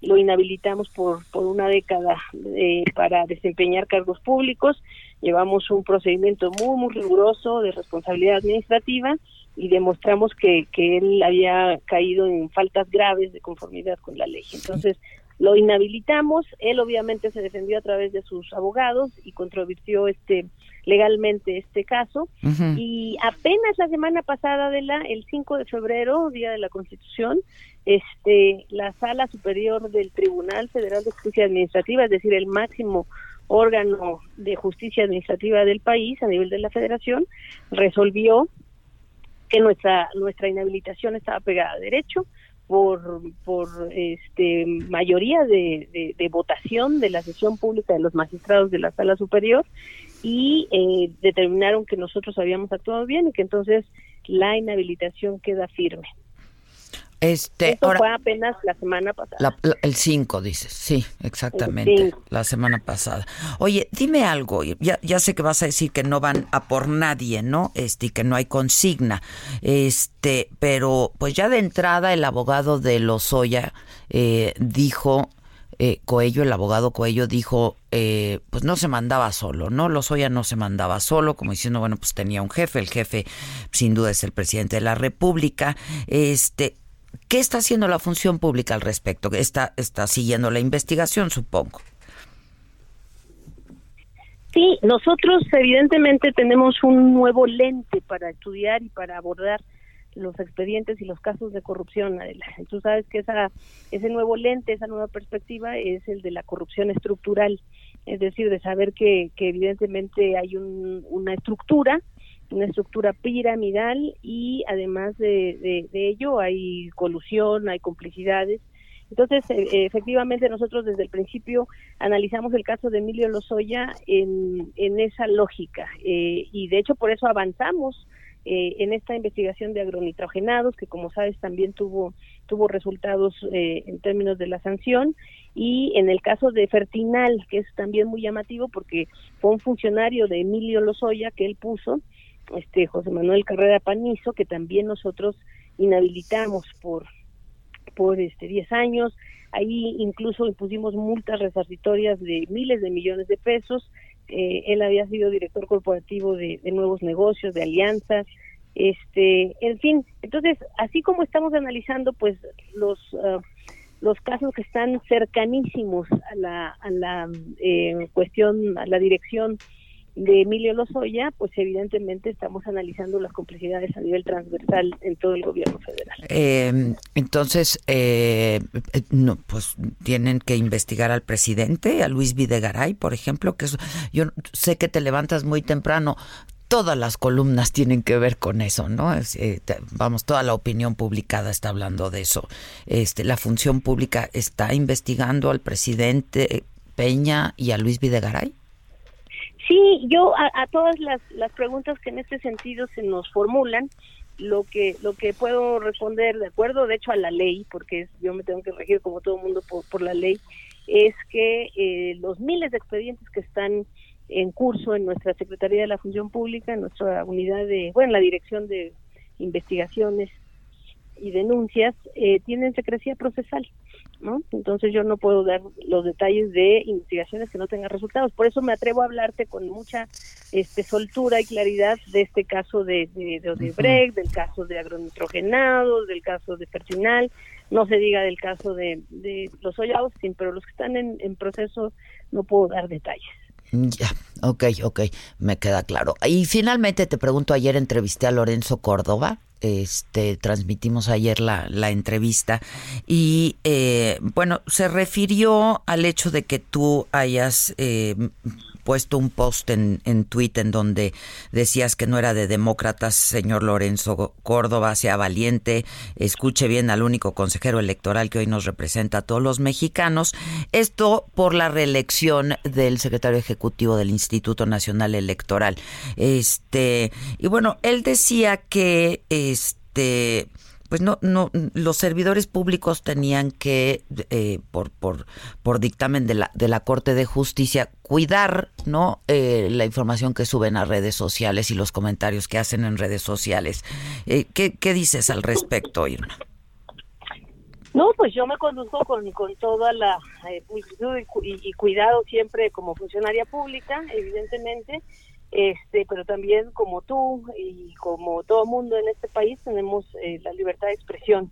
J: lo inhabilitamos por, por una década eh, para desempeñar cargos públicos. Llevamos un procedimiento muy, muy riguroso de responsabilidad administrativa y demostramos que, que él había caído en faltas graves de conformidad con la ley. Entonces, lo inhabilitamos, él obviamente se defendió a través de sus abogados y controvirtió este legalmente este caso. Y apenas la semana pasada de la el 5 de febrero, día de la Constitución, este la Sala Superior del Tribunal Federal de Justicia Administrativa, es decir, el máximo órgano de justicia administrativa del país a nivel de la Federación, resolvió que nuestra nuestra inhabilitación estaba pegada a derecho por por este mayoría de, de- de votación de la sesión pública de los magistrados de la sala superior y eh, determinaron que nosotros habíamos actuado bien y que entonces la inhabilitación queda firme.
B: Este,
J: Eso fue apenas la semana pasada.
B: el 5, dices. Sí, exactamente. La semana pasada. Oye, dime algo. Ya, ya sé que vas a decir que no van a por nadie, ¿no? Este, y que no hay consigna. Este, pero pues ya de entrada el abogado de Lozoya eh, dijo eh, Coello, el abogado Coello, dijo, eh, pues no se mandaba solo, ¿no? Lozoya no se mandaba solo, como diciendo, bueno, pues tenía un jefe, el jefe sin duda es el presidente de la República. Este, ¿Qué está haciendo la función pública al respecto? Está, está siguiendo la investigación, supongo.
J: Sí, nosotros evidentemente tenemos un nuevo lente para estudiar y para abordar los expedientes y los casos de corrupción. Tú sabes que esa, ese nuevo lente, esa nueva perspectiva es el de la corrupción estructural, es decir, de saber que, que evidentemente hay un, una estructura una estructura piramidal y además de, de, ello hay colusión, hay complicidades. Entonces, e, efectivamente, nosotros desde el principio analizamos el caso de Emilio Lozoya en, en esa lógica eh, y de hecho por eso avanzamos eh, en esta investigación de agronitrogenados, que como sabes también tuvo, tuvo resultados eh, en términos de la sanción, y en el caso de Fertinal, que es también muy llamativo porque fue un funcionario de Emilio Lozoya que él puso, este José Manuel Carrera Panizo, que también nosotros inhabilitamos por por este 10 años, ahí incluso impusimos multas resarcitorias de miles de millones de pesos, eh, él había sido director corporativo de, nuevos negocios, de alianzas, este, en fin, entonces, así como estamos analizando pues los ah, los casos que están cercanísimos a la, a la eh, cuestión, a la dirección de Emilio Lozoya, pues evidentemente estamos analizando las complicidades a nivel transversal en todo el gobierno federal.
B: Eh, entonces, eh, no, pues tienen que investigar al presidente, a Luis Videgaray, por ejemplo, que yo sé que te levantas muy temprano. Todas las columnas tienen que ver con eso, ¿no? Eh, vamos, toda la opinión publicada está hablando de eso. Este, la función pública está investigando al presidente Peña y a Luis Videgaray.
J: Sí, yo a, todas las, las preguntas que en este sentido se nos formulan, lo que lo que puedo responder de acuerdo, de hecho, a la ley, porque yo me tengo que regir como todo mundo por, la ley, es que eh, los miles de expedientes que están en curso en nuestra Secretaría de la Función Pública, en nuestra unidad de, bueno, la Dirección de Investigaciones y Denuncias, eh, tienen secrecía procesal. ¿No? Entonces yo no puedo dar los detalles de investigaciones que no tengan resultados. Por eso me atrevo a hablarte con mucha este, soltura y claridad de este caso de, de, Odebrecht, del caso de agronitrogenados, del caso de Pertinal, no se diga del caso de, de los sin pero los que están en, en proceso no puedo dar detalles.
B: Ya, ok, ok, me queda claro. Y finalmente te pregunto, ayer entrevisté a Lorenzo Córdoba, este transmitimos ayer la, la entrevista y eh, bueno se refirió al hecho de que tú hayas eh, puesto un post en, en Twitter en donde decías que no era de demócratas, señor Lorenzo Córdoba, sea valiente, escuche bien al único consejero electoral que hoy nos representa a todos los mexicanos. Esto por la reelección del secretario ejecutivo del Instituto Nacional Electoral. Este, y bueno, él decía que este pues no, no, los servidores públicos tenían que, eh, por, por, por dictamen de la, de la Corte de Justicia, cuidar, ¿no? Eh, la información que suben a redes sociales y los comentarios que hacen en redes sociales. Eh, ¿qué, ¿Qué dices al respecto, Irma?
J: No, pues yo me conduzco con, con toda la eh, y, y, cuidado siempre como funcionaria pública, evidentemente, este pero también como tú y como todo mundo en este país tenemos eh, la libertad de expresión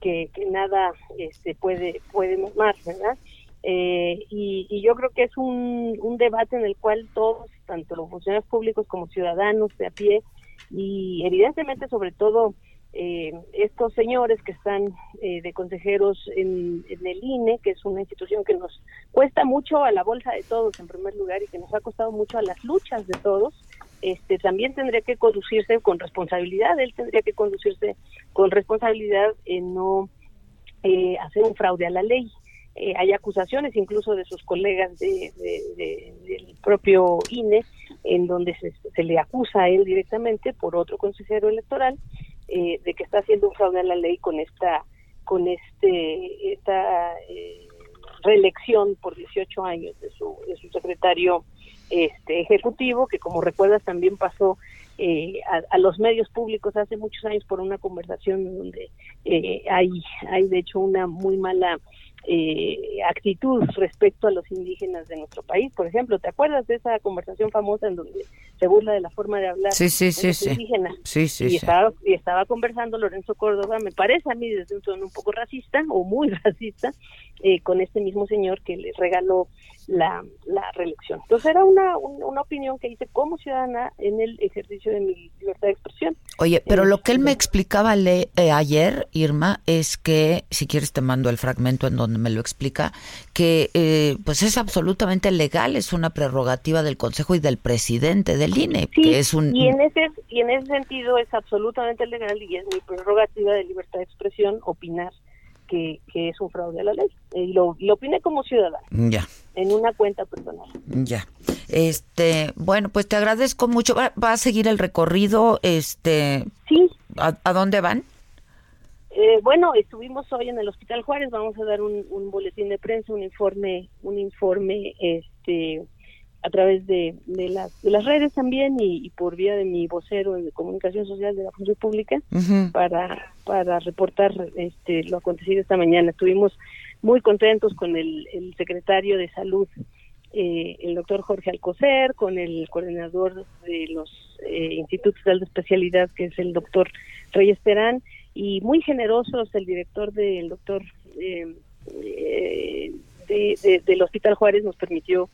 J: que, que nada este puede puede más verdad eh, y, y, yo creo que es un, un debate en el cual todos tanto los funcionarios públicos como ciudadanos de a pie y evidentemente sobre todo eh, estos señores que están eh, de consejeros en, el INE, que es una institución que nos cuesta mucho a la bolsa de todos en primer lugar y que nos ha costado mucho a las luchas de todos, este también tendría que conducirse con responsabilidad, él tendría que conducirse con responsabilidad en no eh, hacer un fraude a la ley. Eh, hay acusaciones incluso de sus colegas de, del propio INE en donde se, se le acusa a él directamente por otro consejero electoral eh, de que está haciendo un fraude a la ley con esta con este esta eh, reelección por 18 años de su, de su secretario este ejecutivo, que como recuerdas también pasó eh, a, los medios públicos hace muchos años por una conversación donde eh, hay, hay de hecho una muy mala eh, actitud respecto a los indígenas de nuestro país. Por ejemplo, ¿te acuerdas de esa conversación famosa en donde se burla de la forma de hablar
B: sí, sí,
J: de
B: los
J: indígenas?
B: Sí, sí,
J: y, Estaba, y estaba conversando Lorenzo Córdoba, me parece a mí desde un tono un poco racista o muy racista, eh, con este mismo señor que le regaló la, la reelección. Entonces era una, una, opinión que hice como ciudadana en el ejercicio de mi libertad de expresión.
B: Oye, pero lo que él me explicaba le, eh, ayer, Irma, es que, si quieres te mando el fragmento en donde me lo explica, que eh, pues es absolutamente legal, es una prerrogativa del Consejo y del presidente del INE, que es un...
J: Y en, ese, y en ese sentido es absolutamente legal y es mi prerrogativa de libertad de expresión opinar que, es un fraude a la ley. Y lo, lo opiné como ciudadano.
B: Ya.
J: En una cuenta personal.
B: Ya. Este, bueno, pues te agradezco mucho. ¿Va, a seguir el recorrido? Este.
J: Sí.
B: ¿A, dónde van?
J: Eh, bueno, estuvimos hoy en el Hospital Juárez. Vamos a dar un, un boletín de prensa, un informe, un informe, este a través de, de, las, de las redes también y, por vía de mi vocero de comunicación social de la función pública para, para reportar este, lo acontecido esta mañana. Estuvimos muy contentos con el, el secretario de salud, eh, el doctor Jorge Alcocer, con el coordinador de los eh, institutos de especialidad, que es el doctor Reyes Terán, y muy generosos el director del doctor eh, de, del Hospital Juárez nos permitió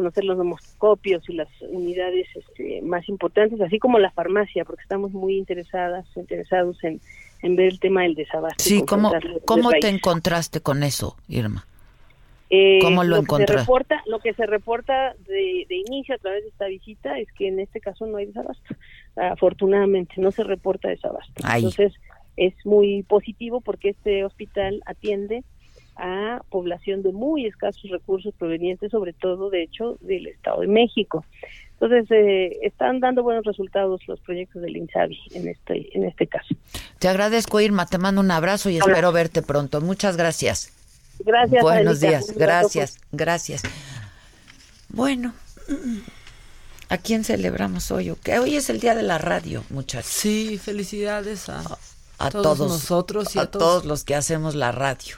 J: conocer los nomoscopios y las unidades este, más importantes, así como la farmacia, porque estamos muy interesadas, interesados en, ver el tema del desabasto.
B: Sí, ¿cómo, ¿cómo te encontraste con eso, Irma?
J: Eh,
B: ¿Cómo lo,
J: reporta, lo que se reporta de, inicio a través de esta visita es que en este caso no hay desabasto. Afortunadamente, no se reporta desabasto. Entonces, es muy positivo porque este hospital atiende a población de muy escasos recursos provenientes sobre todo, de hecho, del Estado de México. Entonces, eh, están dando buenos resultados los proyectos del INSABI en este, en este caso.
B: Te agradezco, Irma, te mando un abrazo y espero verte pronto. Muchas gracias.
J: Gracias.
B: Buenos días, gracias, gracias. Bueno, ¿a quién celebramos hoy? que Hoy es el Día de la Radio, muchachos.
C: Sí, felicidades a,
B: a
C: todos, nosotros y a,
B: todos los que hacemos la radio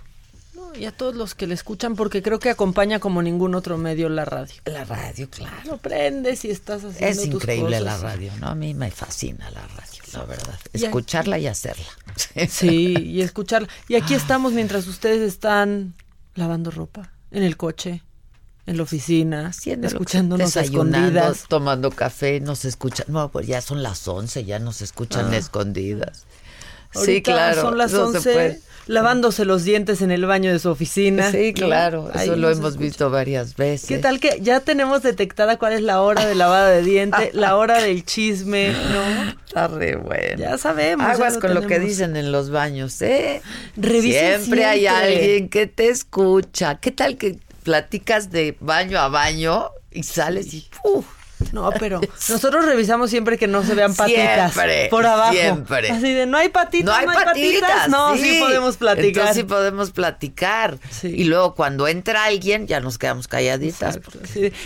C: y a todos los que le escuchan, porque creo que acompaña como ningún otro medio la radio.
B: La radio, claro.
C: Lo prendes y estás haciendo
B: Es increíble la radio, ¿no? A mí me fascina la radio, la verdad. Escucharla y hacerla.
C: Sí, y escucharla. Y aquí estamos mientras ustedes están lavando ropa, en el coche, en la oficina, Haciendo escuchándonos escondidas.
B: tomando café, nos escuchan. No, pues ya son las 11, ya nos escuchan ah. escondidas. sí, claro.
C: Son las 11 lavándose los dientes en el baño de su oficina.
B: Sí, claro, eso lo hemos visto varias veces.
C: ¿Qué tal que ya tenemos detectada cuál es la hora de lavada de dientes, la hora del chisme, ¿no?
B: Está re bueno.
C: Ya sabemos.
B: Aguas con lo que dicen en los baños, ¿eh? siempre, hay alguien que te escucha. ¿Qué tal que platicas de baño a baño y sales y ¡puf!
C: No, pero nosotros revisamos siempre que no se vean patitas
B: siempre,
C: por abajo.
B: Siempre.
C: Así de no hay patitas, no hay, patitas. No, sí. podemos platicar.
B: Entonces sí podemos platicar. Y luego cuando entra alguien ya nos quedamos calladitas.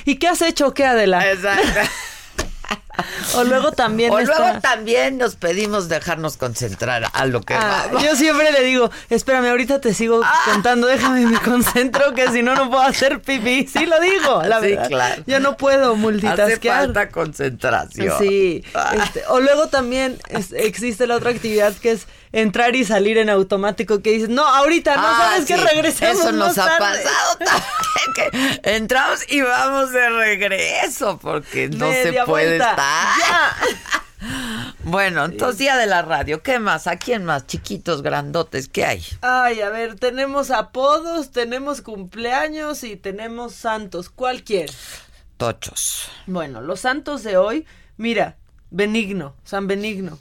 C: ¿Y qué has hecho qué, Adela?
B: Exacto.
C: o luego también
B: o luego también nos pedimos dejarnos concentrar a lo que ah,
C: yo siempre le digo espérame ahorita te sigo ah. contando déjame me concentro que si no no puedo hacer pipí sí lo digo la sí, verdad claro. yo no puedo multitaskear
B: hace falta concentración
C: sí ah. este, o luego también existe la otra actividad que es entrar y salir en automático que dices, no, ahorita no sabes que regresamos.
B: Eso nos ha pasado también, que entramos y vamos de regreso porque no se puede estar. Bueno, entonces día de la radio, ¿qué más? ¿A quién más? Chiquitos, grandotes, ¿qué hay?
C: Ay, a ver, tenemos apodos, tenemos cumpleaños y tenemos santos. ¿Cuál quieres?
B: Tochos.
C: Bueno, los santos de hoy, mira, Benigno, San Benigno.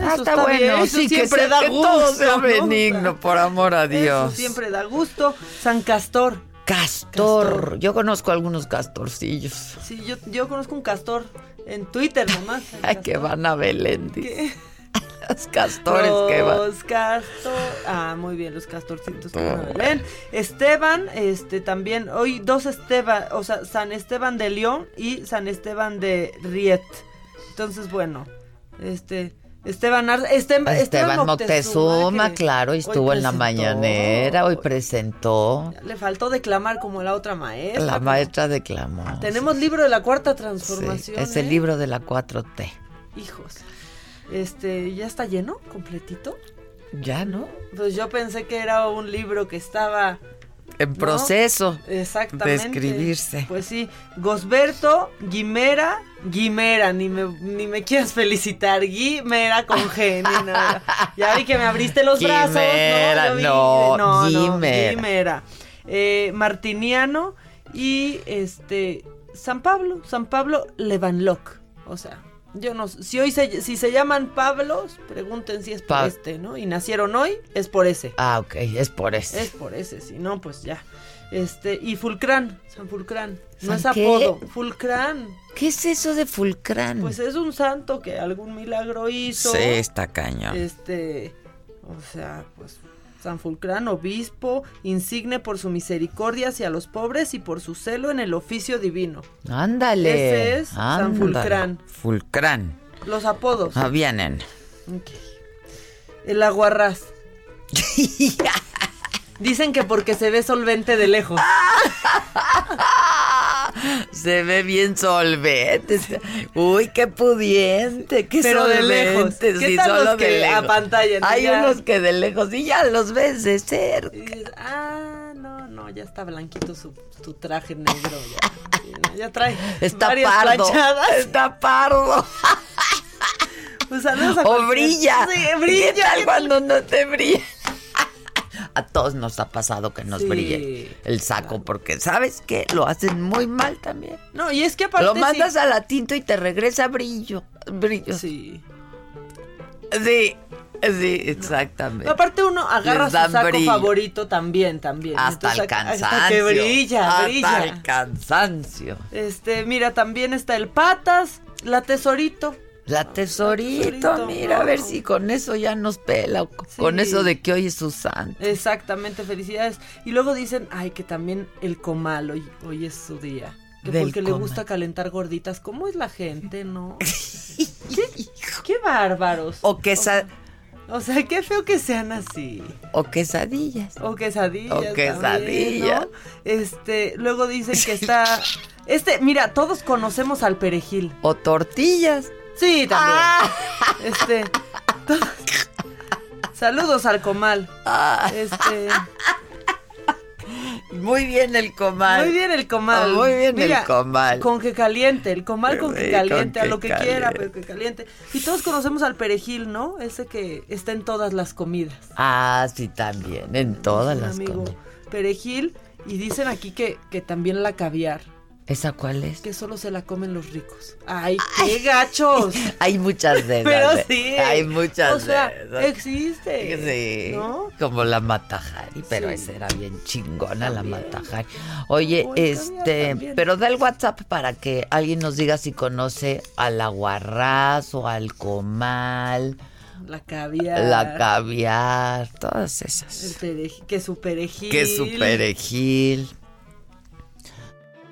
B: Ah, está, bueno, sí, siempre da gusto. benigno, por amor a Dios.
C: siempre da gusto. San Castor.
B: Castor. Yo conozco algunos castorcillos.
C: Sí, yo, yo conozco un castor en Twitter nomás.
B: Ay, que van a Belén. Los castores que van.
C: Los castor... Ah, muy bien, los castorcitos que van a Belén. Esteban, este también, hoy dos Esteban, o sea, San Esteban de León y San Esteban de Riet. Entonces, bueno, este... Esteban, Ar- Estem-
B: Esteban Moctezuma, claro, y estuvo en la mañanera, hoy presentó.
C: Le faltó declamar como la otra maestra.
B: La maestra declamó.
C: Tenemos libro de la cuarta
B: Sí,
C: transformación.
B: es el
C: ¿eh?
B: libro de la 4T.
C: Hijos. Este, ¿ya está lleno? ¿Completito?
B: Ya, ¿no?
C: Pues yo pensé que era un libro que estaba
B: En
C: ¿no?
B: proceso
C: Exactamente.
B: de escribirse.
C: Pues sí, Gosberto Guimera, Guimera, ni me, ni me quieras felicitar, Guimera con G, ni nada. Ya vi que me abriste los brazos,
B: Guimera,
C: ¿no? Vi-
B: no,
C: no,
B: Guimera.
C: Guimera. Eh, Martiniano y este San Pablo, San Pablo Levanloc, o sea, yo no si hoy se, si se llaman Pablos, pregunten si es por
B: Pa-
C: este, ¿no? Y nacieron hoy, es por ese.
B: Ah, ok, es por eso.
C: Es por ese, si no, pues ya. Este, y Fulcrán, San Fulcrán. No
B: ¿San
C: es
B: qué?
C: apodo, Fulcrán.
B: ¿Qué es eso de Fulcrán?
C: Pues es un santo que algún milagro hizo.
B: sí, está cañón.
C: Este, o sea, pues San Fulcrán, obispo, insigne por su misericordia hacia los pobres y por su celo en el oficio divino.
B: Ándale.
C: Ese es San. Fulcrán.
B: Fulcrán.
C: Los apodos.
B: Ah, vienen.
C: Ok. El aguarrás. Dicen que porque se ve solvente de lejos.
B: Se ve bien solvente. Uy, qué pudiente, qué
C: Pero de
B: solvente,
C: lejos. ¿Qué
B: sí,
C: tal
B: solo
C: los
B: de
C: que
B: lejos.
C: apantallan?
B: Hay
C: Ya.
B: unos que de lejos y ya los ves de cerca.
C: Y ah, no, no, ya está blanquito su, su traje negro. Ya, Sí, no, ya trae
B: Está
C: varias
B: pardo.
C: planchadas.
B: Está pardo.
C: Pues a
B: O brilla.
C: Sí, brilla.
B: ¿Qué tal
C: ¿qué
B: cuando no te brilla? A todos nos ha pasado que nos
C: Sí,
B: brille el saco, porque ¿sabes qué? Lo hacen muy mal también.
C: No, y es que aparte
B: Lo mandas
C: sí-
B: a la tinta y te regresa brillo. Brillo.
C: Sí.
B: Sí, sí, exactamente.
C: Aparte uno agarra su saco
B: brillo.
C: favorito también, también.
B: Hasta el cansancio.
C: Hasta que brilla,
B: Hasta
C: brilla.
B: el cansancio.
C: Este, mira, también está el patas, la tesorito.
B: La tesorito,
C: tesorito,
B: mira, a ver si con eso ya nos pela. Con eso de que hoy es su santo.
C: Exactamente, felicidades. Y luego dicen, ay, que también el comal hoy, hoy es su día. Que
B: Del
C: porque le gusta calentar gorditas. ¿Cómo es la gente, no? ¿Qué, qué bárbaros.
B: O, quesa-
C: O sea, qué feo que sean así.
B: o quesadillas.
C: O quesadillas.
B: O quesadillas.
C: ¿no? Este, luego dicen que está. Este, mira, todos conocemos al perejil.
B: O tortillas.
C: Sí, también.
B: Ah.
C: Este. Saludos al comal.
B: Ah.
C: Este.
B: Muy bien el comal.
C: Muy bien el comal.
B: Oh, muy bien el comal.
C: Con que caliente, el comal con que caliente,
B: con
C: a lo
B: que
C: quiera, pero que caliente. Y todos conocemos al perejil, ¿no? Ese que está en todas las comidas.
B: Ah, sí, también. En todas las
C: amigo
B: comidas.
C: perejil. Y dicen aquí que, que también la caviar,
B: ¿Esa cuál es?
C: que solo se la comen los ricos. ¡Ay, qué gachos!
B: Hay muchas de esas.
C: Pero
B: ¿eh?
C: sí.
B: Hay muchas
C: O sea,
B: de esas.
C: existe.
B: Sí,
C: ¿No?
B: como la Matajari, pero
C: Sí.
B: esa era bien chingona la Matajari. Oye,
C: el
B: este,
C: también.
B: pero da el WhatsApp para que alguien nos diga si conoce al aguarrás o al comal,
C: La caviar.
B: la caviar, todas
C: El
B: esas.
C: perejil, que su perejil.
B: Que su perejil.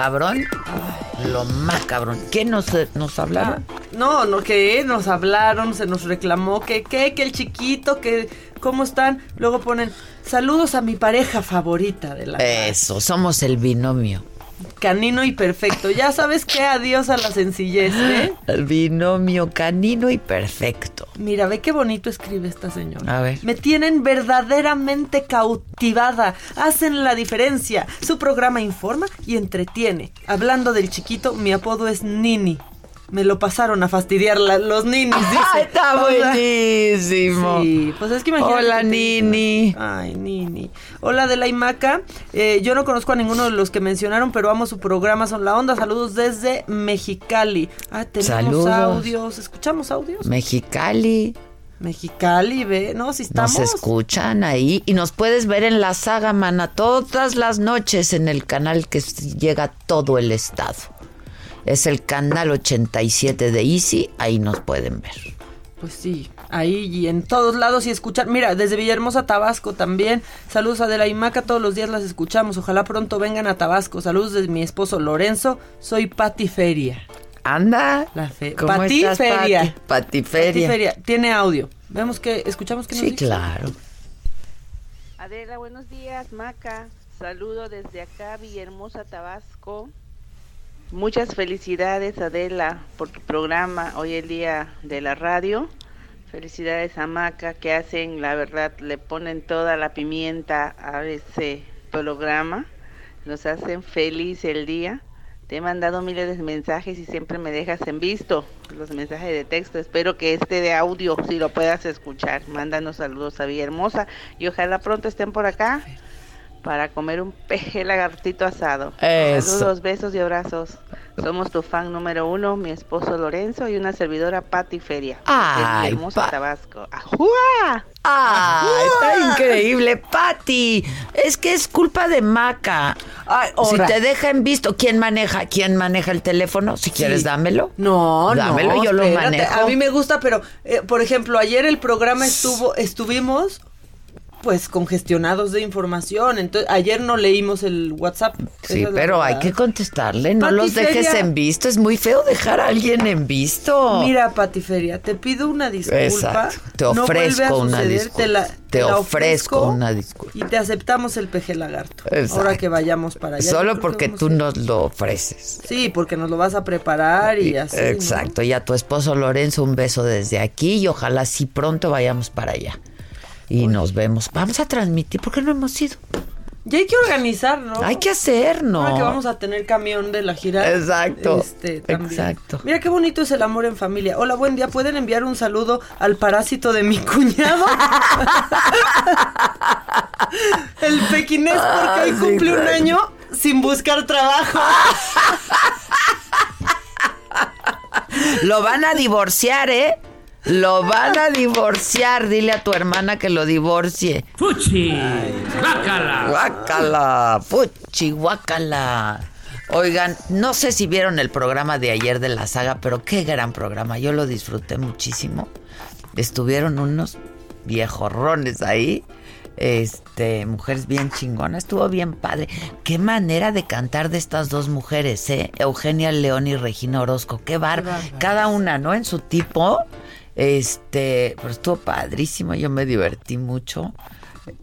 B: Cabrón? Lo más cabrón. ¿Qué nos, nos hablaron?
C: no, no, que nos hablaron, se nos reclamó, que, que, que el chiquito, que, ¿cómo están? Luego ponen, saludos a mi pareja favorita de la...
B: Eso, somos el binomio.
C: Canino y perfecto. Ya sabes qué, adiós a la sencillez, ¿eh?
B: El binomio canino y perfecto.
C: Mira, ve qué bonito escribe esta señora.
B: A ver.
C: Me tienen verdaderamente cautivada. Hacen la diferencia. Su programa informa y entretiene. Hablando del chiquito, mi apodo es Nini. Me lo pasaron a fastidiar la- los ninis, dice.
B: ¡Ay, está buenísimo!
C: Sí, pues es que imagínate.
B: Hola,
C: que
B: Nini.
C: Ay, Nini. Hola de la Imaca. Eh, yo no conozco a ninguno de los que mencionaron, pero amo su programa, son la onda. Saludos desde Mexicali. Ah, tenemos
B: Saludos.
C: audios. ¿Escuchamos audios?
B: Mexicali.
C: Mexicali, ve, ¿no? Si estamos.
B: Nos escuchan ahí y nos puedes ver en la saga, mana, todas las noches en el canal que llega todo el estado. Es el canal 87 de Easy, ahí nos pueden ver.
C: Pues sí, ahí y en todos lados y escuchar. Mira, desde Villahermosa, Tabasco también. Saludos a de la Imaca, todos los días las escuchamos. Ojalá pronto vengan a Tabasco. Saludos de mi esposo Lorenzo. Soy Pati Feria.
B: Anda.
C: La fe.
B: ¿Cómo
C: Pati
B: estás,
C: Feria.
B: Pati? Pati Feria.
C: Pati Feria. Tiene audio. Vemos que, escuchamos que nos
B: Sí,
C: dice?
B: claro.
K: Adela, buenos días, Maca. Saludo desde acá, Villahermosa, Tabasco. Muchas felicidades, Adela, por tu programa hoy el día de la radio. Felicidades a Maca que hacen, la verdad, le ponen toda la pimienta a ese programa. Nos hacen feliz el día. Te he mandado miles de mensajes y siempre me dejas en visto los mensajes de texto. Espero que este de audio, si lo puedas escuchar. Mándanos saludos a Villahermosa y ojalá pronto estén por acá para comer un peje lagartito asado.
B: Eso.
K: Saludos, besos y abrazos. Somos tu fan número uno, mi esposo Lorenzo y una servidora Patti Feria.
B: Ay, Pa-
K: Tabasco. ¡Ajúa!
B: ¡Ah! Está increíble, Pati. Es que es culpa de Maca. si
C: ahora.
B: te deja en visto, ¿quién maneja? ¿Quién maneja el teléfono? Si quieres, dámelo.
C: No,
B: dámelo,
C: no,
B: yo lo manejo.
C: A mí me gusta, pero eh, por ejemplo, ayer el programa estuvo, estuvimos pues congestionados de información. Entonces, ayer no leímos el WhatsApp.
B: Sí, pero hay que contestarle, no los dejes en visto, es muy feo dejar a alguien en visto.
C: Mira, Patiferia, te pido una disculpa.
B: Exacto, te
C: No
B: ofrezco una
C: suceder,
B: disculpa.
C: Te, la-
B: Te
C: te la
B: ofrezco una disculpa.
C: Y te aceptamos el peje lagarto.
B: Exacto.
C: Ahora que vayamos para allá.
B: Solo porque tú
C: a-
B: nos lo ofreces.
C: Sí, porque nos lo vas a preparar y así. ¿no?
B: Exacto, y a tu esposo Lorenzo un beso desde aquí y ojalá sí pronto vayamos para allá. Y nos vemos. Vamos a transmitir, ¿por qué no hemos ido?
C: Ya hay que organizar, ¿no?
B: Hay que hacer, ¿no?
C: Ahora que vamos a tener camión de la gira.
B: Exacto,
C: Este, también.
B: exacto.
C: Mira qué bonito es el amor en familia. Hola, buen día. ¿Pueden enviar un saludo al parásito de mi cuñado? el pequinés, porque hoy
B: Ah, sí,
C: cumple un
B: claro.
C: año sin buscar trabajo.
B: Lo van a divorciar, ¿eh? Lo van a divorciar. Dile a tu hermana que lo divorcie.
L: ¡Fuchi! ¡Guácala!
B: Guácala, fuchi, guácala. Oigan, no sé si vieron el programa de ayer de la saga, pero qué gran programa. Yo lo disfruté muchísimo. Estuvieron unos viejorrones ahí. Este, mujeres bien chingonas, estuvo bien padre. Qué manera de cantar de estas dos mujeres, ¿eh? Eugenia León y Regina Orozco, qué bar. Cada una, ¿no? En su tipo. Este, pero estuvo padrísimo, yo me divertí mucho.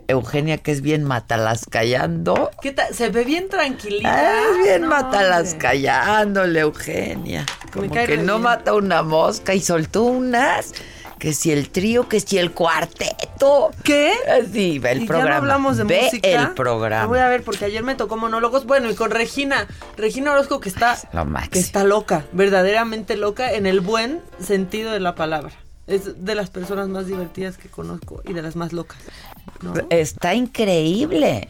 B: Eugenia, que es bien matalas callando.
C: ¿Qué tal? Se ve bien tranquilita.
B: Ah, es bien
C: No,
B: matalas
C: hombre.
B: callándole, Eugenia. Como que no
C: bien.
B: mata una mosca y soltó unas. Que si el trío, que si el cuarteto.
C: ¿Qué?
B: Sí, el
C: Y ya
B: programa.
C: no hablamos de
B: ve
C: música.
B: el
C: Lo
B: programa.
C: voy a ver porque ayer me tocó monólogos. Bueno, y con Regina. Regina Orozco que está,
B: Lo máximo.
C: que está loca, verdaderamente loca en el buen sentido de la palabra. Es de las personas más divertidas que conozco y de las más locas. ¿no?
B: Está increíble.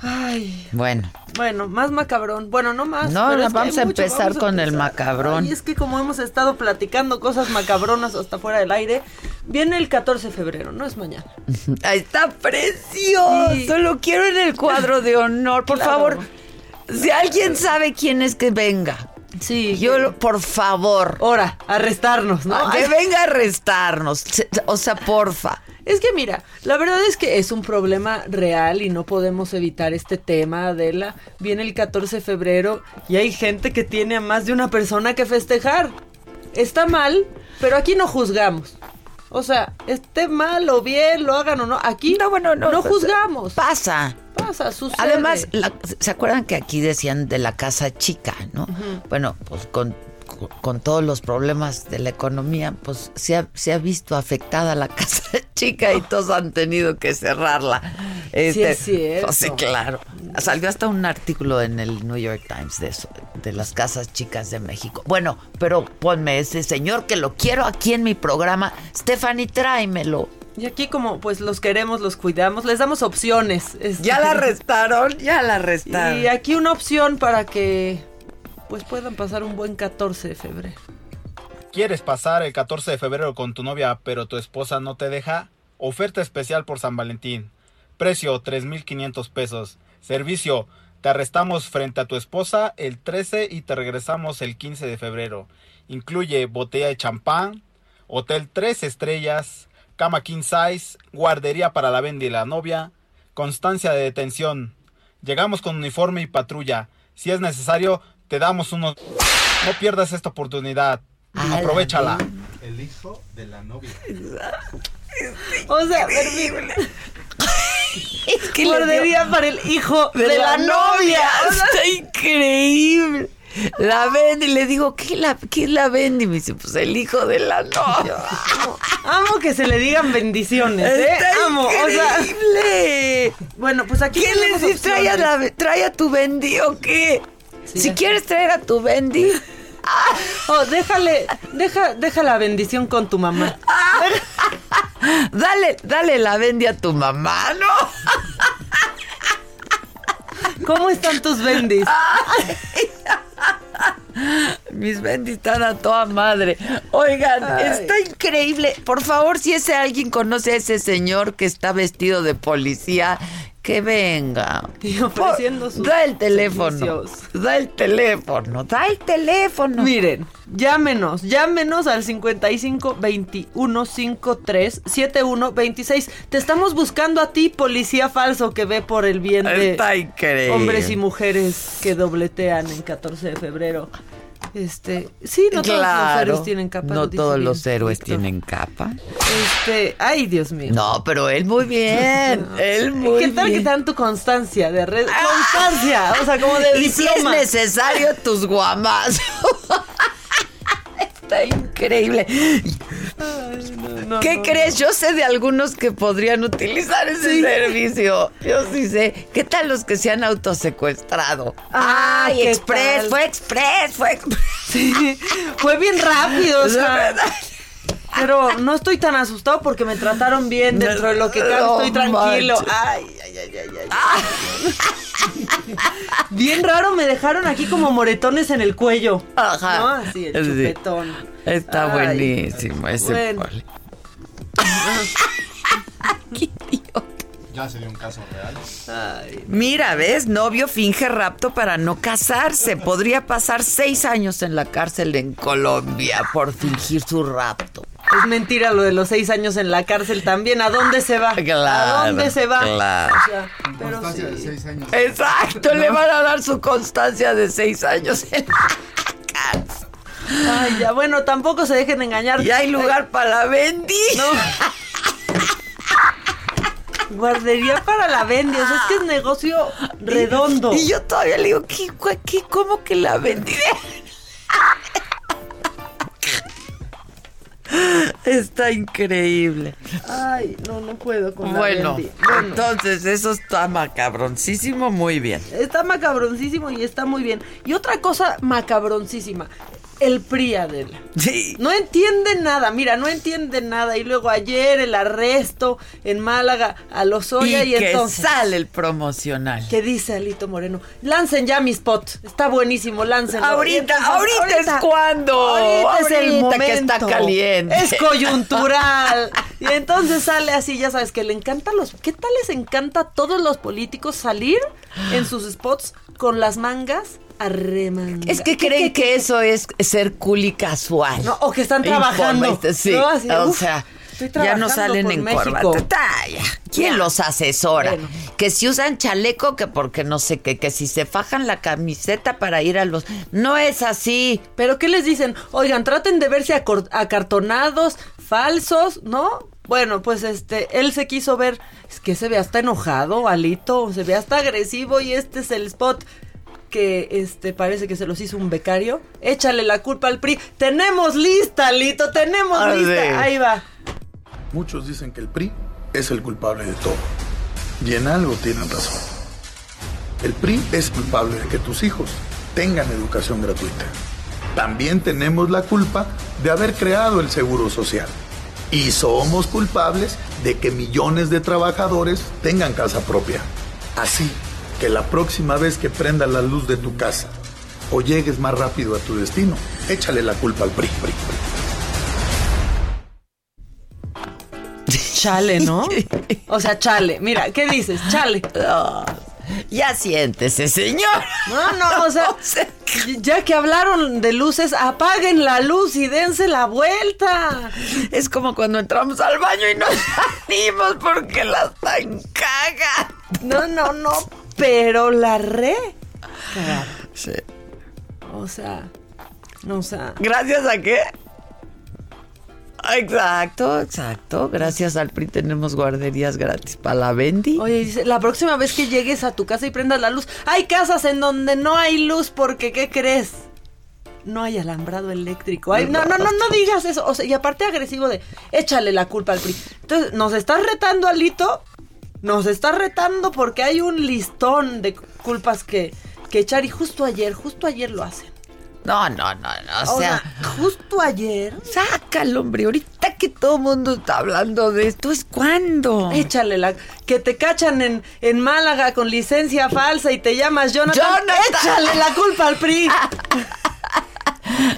C: Ay,
B: Bueno,
C: bueno, más macabrón. Bueno, no más.
B: No, vamos a
C: mucho,
B: empezar
C: vamos a
B: con el macabrón.
C: Ay, es que como hemos estado platicando cosas macabronas hasta fuera del aire, viene el 14 de febrero, no es mañana.
B: está precioso.
C: Sí.
B: Lo quiero en el cuadro de honor. Por
C: Claro.
B: favor, si alguien sabe quién es que venga.
C: Sí.
B: Yo, lo- por favor.
C: Ahora, arrestarnos, ¿no?
B: Ah, Que venga a arrestarnos. O sea, porfa.
C: Es que mira, la verdad es que es un problema real y no podemos evitar este tema, Adela. Viene el 14 de febrero y hay gente que tiene a más de una persona que festejar. está mal, pero aquí no juzgamos. O sea, esté mal o bien, lo hagan o no, aquí no, bueno, no, no juzgamos.
B: Pasa.
C: Pasa, sucede.
B: Además, la- ¿se acuerdan que aquí decían de la casa chica, no? Bueno, pues con, con todos los problemas de la economía, pues se ha, se ha visto afectada la casa chica y todos han tenido que cerrarla.
C: Sí, es cierto.
B: pues sí, claro. Salió hasta un artículo en el New York Times de eso, de las casas chicas de México. Bueno, pero ponme ese señor que lo quiero aquí en mi programa. Stephanie, tráemelo.
C: Y aquí como pues los queremos, los cuidamos, les damos opciones. este.
B: Ya la arrestaron, ya la arrestaron.
C: Y aquí una opción para que pues puedan pasar un buen 14 de febrero.
M: ¿Quieres pasar el 14 de febrero con tu novia pero tu esposa no te deja? Oferta especial por San Valentín. Precio 3.500 pesos. Servicio. Te arrestamos frente a tu esposa el 13 y te regresamos el 15 de febrero. Incluye botella de champán, hotel 3 estrellas, cama king size, guardería para la venda y la novia, constancia de detención. Llegamos con uniforme y patrulla. Si es necesario, te damos unos... No pierdas esta oportunidad. Aprovechala.
H: El hijo de la novia.
C: O sea, permíteme.
B: que le
C: Guardería para el hijo de,
B: de
C: la, novia.
B: Está increíble. La ven y le digo, ¿qué, la, ¿qué es la ven? Y me dice, pues el hijo de la novia.
C: Amo que se le digan bendiciones, ¿eh?
B: Está
C: Amo, o sea.
B: increíble.
C: Bueno, pues aquí
B: ¿Qué le
C: tenemos
B: dices? ¿Trae a,
C: opciones.
B: la- trae a tu Bendy o qué? Si quieres traer a tu Bendy.
C: Oh, déjale, deja, deja la bendición con tu mamá.
B: Dale, dale la Bendy a tu mamá, ¿no?
C: ¿Cómo están tus bendis?
B: Mis Bendy están a toda madre. Oigan,
C: Ay.
B: está increíble. Por favor, si ese alguien conoce a ese señor que está vestido de policía, que venga.
C: Y ofreciendo sus
B: Da el teléfono.
C: servicios.
B: Da el teléfono. Da el teléfono.
C: Miren, llámenos, llámenos al 55 21 53 71 26. Te estamos buscando a ti, policía falso que ve por el bien de
B: Está
C: hombres y mujeres que dobletean en 14 de febrero. Este, sí, no todos los
B: Claro.
C: héroes tienen capa.
B: No
C: lo
B: todos
C: bien
B: los héroes
C: Víctor.
B: tienen capa.
C: Este, ay, Dios mío.
B: No, pero él muy bien. Él muy
C: ¿Qué tal
B: bien.
C: que te dan tu constancia de red? Constancia, o sea, como de
B: y si es necesario, tus guamas. Está increíble.
C: No,
B: ¿Qué
C: no,
B: crees? Yo sé de algunos que podrían utilizar ese
C: Sí.
B: servicio. Yo sí sé. ¿Qué tal los que se han autosecuestrado?
C: Ah,
B: ¡Ay,
C: ¿qué
B: express!
C: tal?
B: ¡Fue express! ¡Fue express!
C: Sí, fue bien rápido, o
B: La
C: sea. Pero no estoy tan asustado porque me trataron bien dentro de lo que cabe, estoy tranquilo. Ay, ay, ay, ay, ay. Bien raro, me dejaron aquí como moretones en el cuello.
B: Ajá.
C: ¿No? Así, el
B: Sí.
C: chupetón.
B: Está
C: Ay,
B: buenísimo ese
C: bueno.
B: poli.
H: Ya sería un caso real.
B: Mira, ¿ves? Novio finge rapto para no casarse. Podría pasar seis años en la cárcel en Colombia por fingir su rapto.
C: Es mentira lo de los seis años en la cárcel también. ¿A dónde se va?
B: Claro,
C: ¿A dónde se va?
B: claro.
C: O sea, pero
H: Constancia
C: sí.
H: de seis años.
B: Exacto, le van a dar su constancia de seis años en la cárcel.
C: Ay, ya, bueno, tampoco se dejen engañar.
B: Y hay lugar para la Bendy.
C: No. Guardería para la Bendy, o sea, es que es negocio redondo.
B: Y yo todavía le digo, ¿qué, qué, cómo que la Bendy? Está increíble.
C: Ay, no, no puedo con la
B: Bueno,
C: Bendy. Bueno,
B: entonces eso está macabroncísimo, muy bien.
C: está macabroncísimo y está muy bien. Y otra cosa macabroncísima, el PRI, Adela.
B: Sí.
C: No entiende nada, mira, no entiende nada. Y luego ayer el arresto en Málaga a Lozoya y,
B: y que
C: entonces...
B: sale el promocional.
C: ¿Qué dice Alito Moreno? Lancen ya mi spot. Está buenísimo, láncenlo.
B: Ahorita,
C: entonces,
B: ahorita, es cuando.
C: Ahorita, es el
B: Ahorita
C: momento.
B: que está caliente.
C: Es coyuntural. y entonces sale así, ya sabes, que le encanta los... ¿Qué tal les encanta a todos los políticos salir en sus spots con las mangas
B: Es que creen que eso es ser cool y casual.
C: No, o que están trabajando.
B: Sí,
C: ¿no? Así,
B: o
C: uf.
B: sea, ya no salen en corbata. ¿Quién
C: Ya.
B: los asesora?
C: Bueno.
B: Que si usan chaleco, que porque no sé qué, que si se fajan la camiseta para ir a los... No es así.
C: Pero ¿qué les dicen? Oigan, traten de verse acartonados, falsos, ¿no? Bueno, pues este, él se quiso ver, es que se ve hasta enojado, Alito, se ve hasta agresivo y este es el spot que este parece que se los hizo un becario. Échale la culpa al PRI. Tenemos lista, Alito, tenemos lista. Ahí va.
N: Muchos dicen que el PRI es el culpable de todo. Y en algo tienen razón. El PRI es culpable de que tus hijos tengan educación gratuita. También tenemos la culpa de haber creado el Seguro Social. Y somos culpables de que millones de trabajadores tengan casa propia. Así que la próxima vez que prenda la luz de tu casa o llegues más rápido a tu destino, échale la culpa al PRI.
C: Chale, ¿no? O sea, chale. Mira, ¿qué dices? Chale.
B: ya siéntese, señor.
C: No, no, o sea, ya que hablaron de luces, apaguen la luz y dense la vuelta.
B: Es como cuando entramos al baño y nos salimos porque la tan caga.
C: No, no, no, pero la re.
B: Sí.
C: O sea, no, o sea.
B: ¿Gracias a qué? Exacto, exacto. Gracias al PRI tenemos guarderías gratis para la Bendy.
C: Oye, dice, la próxima vez que llegues a tu casa y prendas la luz, hay casas en donde no hay luz porque, ¿qué crees? No hay alambrado eléctrico. Ay, no, no, no, no digas eso. O sea, y aparte agresivo de, échale la culpa al PRI. Entonces, nos estás retando, Alito. Nos estás retando porque hay un listón de culpas que, que echar. Y justo ayer, justo ayer lo hacen.
B: No, no, no, no. O, sea,
C: justo ayer.
B: Sácalo, hombre. Ahorita que todo el mundo está hablando de esto, ¿es cuándo?
C: Échale la. Que te cachan en, en Málaga con licencia falsa y te llamas Jonathan.
B: Jonathan.
C: Échale la culpa al PRI.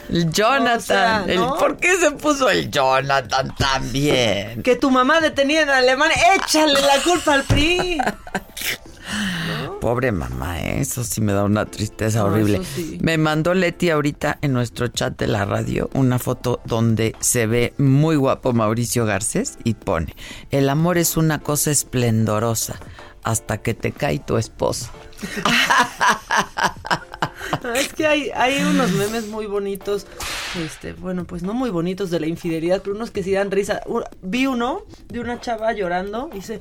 B: El Jonathan.
C: O sea,
B: el-
C: ¿no?
B: ¿Por qué se puso el Jonathan también?
C: Que tu mamá detenida en Alemania. Échale la culpa al PRI.
B: Pobre mamá, ¿eh? eso sí me da una tristeza
C: No,
B: horrible.
C: sí.
B: Me mandó Leti ahorita en nuestro chat de la radio una foto donde se ve muy guapo Mauricio Garcés y pone, el amor es una cosa esplendorosa hasta que te cae tu esposo.
C: Es que hay, hay unos memes muy bonitos. Este, bueno, pues no muy bonitos de la infidelidad, pero unos que sí dan risa. Vi uno de una chava llorando. y Dice.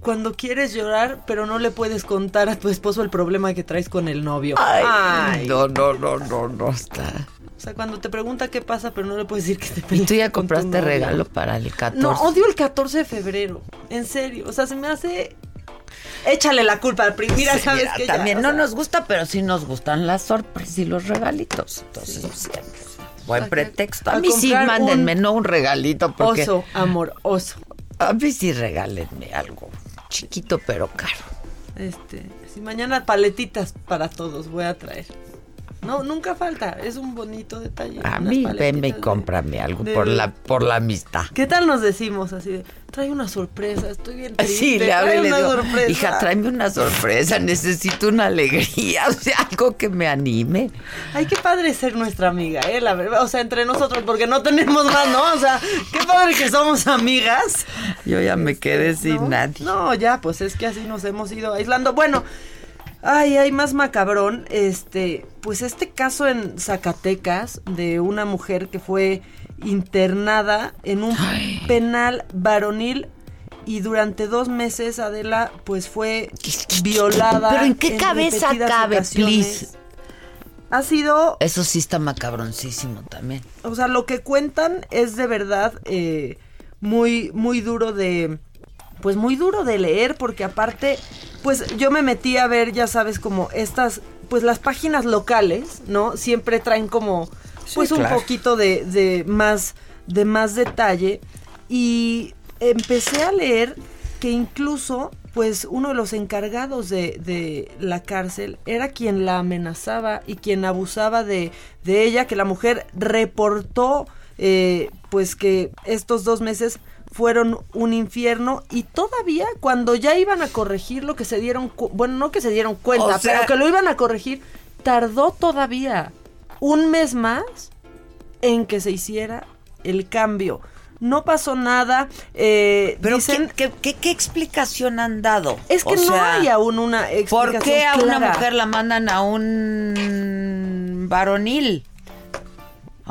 C: Cuando quieres llorar, pero no le puedes contar a tu esposo el problema que traes con el novio.
B: Ay, no, no, no, no, no está.
C: O sea, cuando te pregunta qué pasa, pero no le puedes decir que te
B: ¿Y
C: peleas
B: tú ya
C: con tu
B: compraste regalo para el 14?
C: No, odio el 14 de febrero. En serio. O sea, se me hace. Échale la culpa al PRI. Mira,
B: Sí,
C: sabes
B: mira,
C: que
B: también no nos gusta, pero sí nos gustan las sorpresas y los regalitos. Entonces, siempre. Buen pretexto. A,
C: a
B: mí sí, mándenme,
C: un
B: no un regalito, porque...
C: Oso, amor, oso.
B: A mí sí regálenme algo chiquito pero caro.
C: Este, si mañana paletitas para todos voy a traer. No, nunca falta. Es un bonito detalle.
B: A mí venme y
C: de-
B: cómprame algo
C: de-
B: por la por la amistad.
C: ¿Qué tal nos decimos así de, trae una sorpresa, estoy bien triste,
B: Sí, le
C: trae
B: le
C: una
B: digo,
C: sorpresa"?
B: hija, tráeme una sorpresa, necesito una alegría, o sea, algo que me anime.
C: Ay, qué padre ser nuestra amiga, eh, la verdad, o sea, entre nosotros, porque no tenemos más, ¿no? O sea, qué padre que somos amigas.
B: Yo ya me quedé sin nadie.
C: No, ya, pues es que así nos hemos ido aislando. Bueno, ay, hay más macabrón. Este, pues este caso en Zacatecas de una mujer que fue internada en un penal varonil y durante dos meses Adela pues fue violada.
B: Pero ¿en qué cabeza cabe,
C: ocasiones.
B: please?
C: Ha sido
B: Eso sí está macabroncísimo también.
C: o sea, lo que cuentan es de verdad eh, muy, muy duro de, pues muy duro de leer, porque aparte, pues yo me metí a ver, ya sabes, como estas, pues las páginas locales, ¿no? Siempre traen como, pues un
B: claro.
C: poquito de, de más, de más detalle. Y empecé a leer que incluso, pues uno de los encargados de, de la cárcel era quien la amenazaba y quien abusaba de, de ella, que la mujer reportó, eh, pues que estos dos meses fueron un infierno y todavía cuando ya iban a corregir lo que se dieron, cu- bueno, no que se dieron cuenta,
B: O sea-
C: pero que lo iban a corregir, tardó todavía un mes más en que se hiciera el cambio. no pasó nada. Eh,
B: Pero
C: dicen,
B: ¿qué, qué, qué- qué explicación han dado?
C: es que
B: O
C: no
B: sea,
C: hay aún una explicación
B: ¿Por qué a una mujer la mandan a un varonil?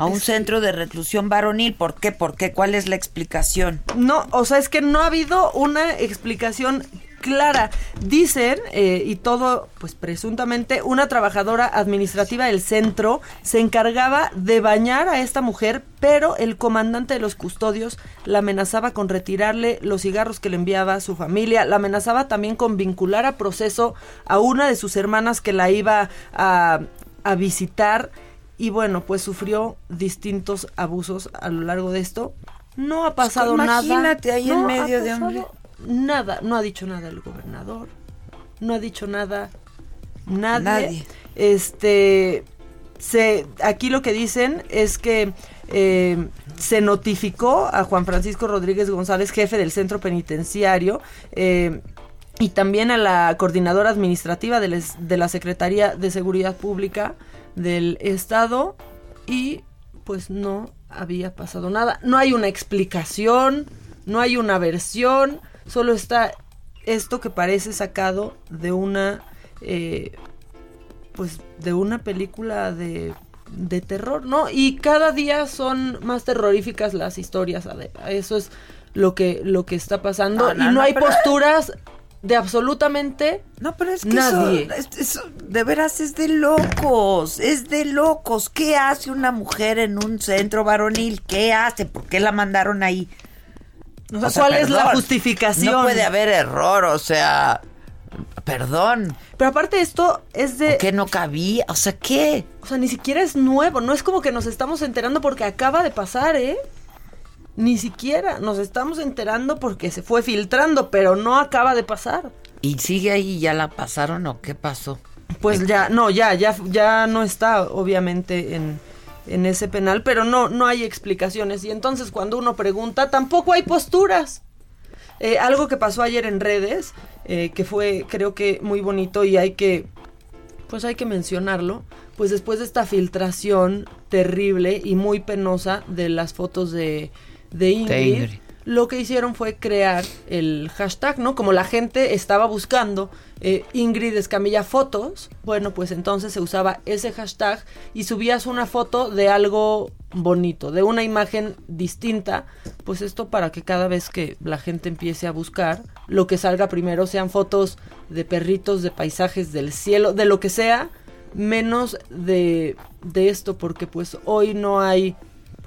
B: A un centro de reclusión varonil. ¿Por qué? ¿Por qué? ¿Cuál es la explicación?
C: No, o sea, es que no ha habido una explicación clara. Dicen, eh, y todo, pues presuntamente, una trabajadora administrativa del centro se encargaba de bañar a esta mujer, pero el comandante de los custodios la amenazaba con retirarle los cigarros que le enviaba a su familia, la amenazaba también con vincular a proceso a una de sus hermanas que la iba a, a visitar. Y bueno, pues sufrió distintos abusos a lo largo de esto. No ha pasado nada.
B: imagínate ahí en
C: No
B: medio de un-
C: pasado Nada, no ha dicho nada el gobernador. No ha dicho nada nadie.
B: Nadie.
C: Este se aquí lo que dicen es que eh, se notificó a Juan Francisco Rodríguez González, jefe del centro penitenciario, eh, y también a la coordinadora administrativa de, les- de la Secretaría de Seguridad Pública del Estado y pues no había pasado nada. No hay una explicación, no hay una versión, solo está esto que parece sacado de una eh, pues de una película de, de terror, ¿no? Y cada día son más terroríficas las historias, Adela. Eso es lo que, lo que está pasando.
B: No, no,
C: y no,
B: no,
C: hay
B: pero-
C: posturas de absolutamente
B: No, pero es que
C: nadie.
B: Eso, es- eso de veras es de locos, es de locos. ¿Qué hace una mujer en un centro varonil? ¿Qué hace? ¿Por qué la mandaron ahí?
C: O sea, ¿cuál es la justificación?
B: No puede haber error, o sea, perdón.
C: Pero aparte esto es de...
B: ¿Qué no cabía? O sea, ¿qué?
C: O sea, ni siquiera es nuevo, no es como que nos estamos enterando porque acaba de pasar, ¿eh? Ni siquiera nos estamos enterando porque se fue filtrando, pero no acaba de pasar.
B: ¿Y sigue ahí? ¿Ya la pasaron o qué pasó?
C: Pues ya, no, ya, ya, ya no está, obviamente, en, en ese penal, pero no, no hay explicaciones. Y entonces cuando uno pregunta, tampoco hay posturas. Eh, algo que pasó ayer en redes, eh, que fue, creo que muy bonito y hay que, pues hay que mencionarlo, pues después de esta filtración terrible y muy penosa de las fotos de, de Ingrid,
B: De Ingrid.
C: lo que hicieron fue crear el hashtag, ¿no? Como la gente estaba buscando eh, Ingrid Escamilla fotos, bueno, pues entonces se usaba ese hashtag y subías una foto de algo bonito, de una imagen distinta, pues esto para que cada vez que la gente empiece a buscar, lo que salga primero sean fotos de perritos, de paisajes del cielo, de lo que sea, menos de, de esto, porque pues hoy no hay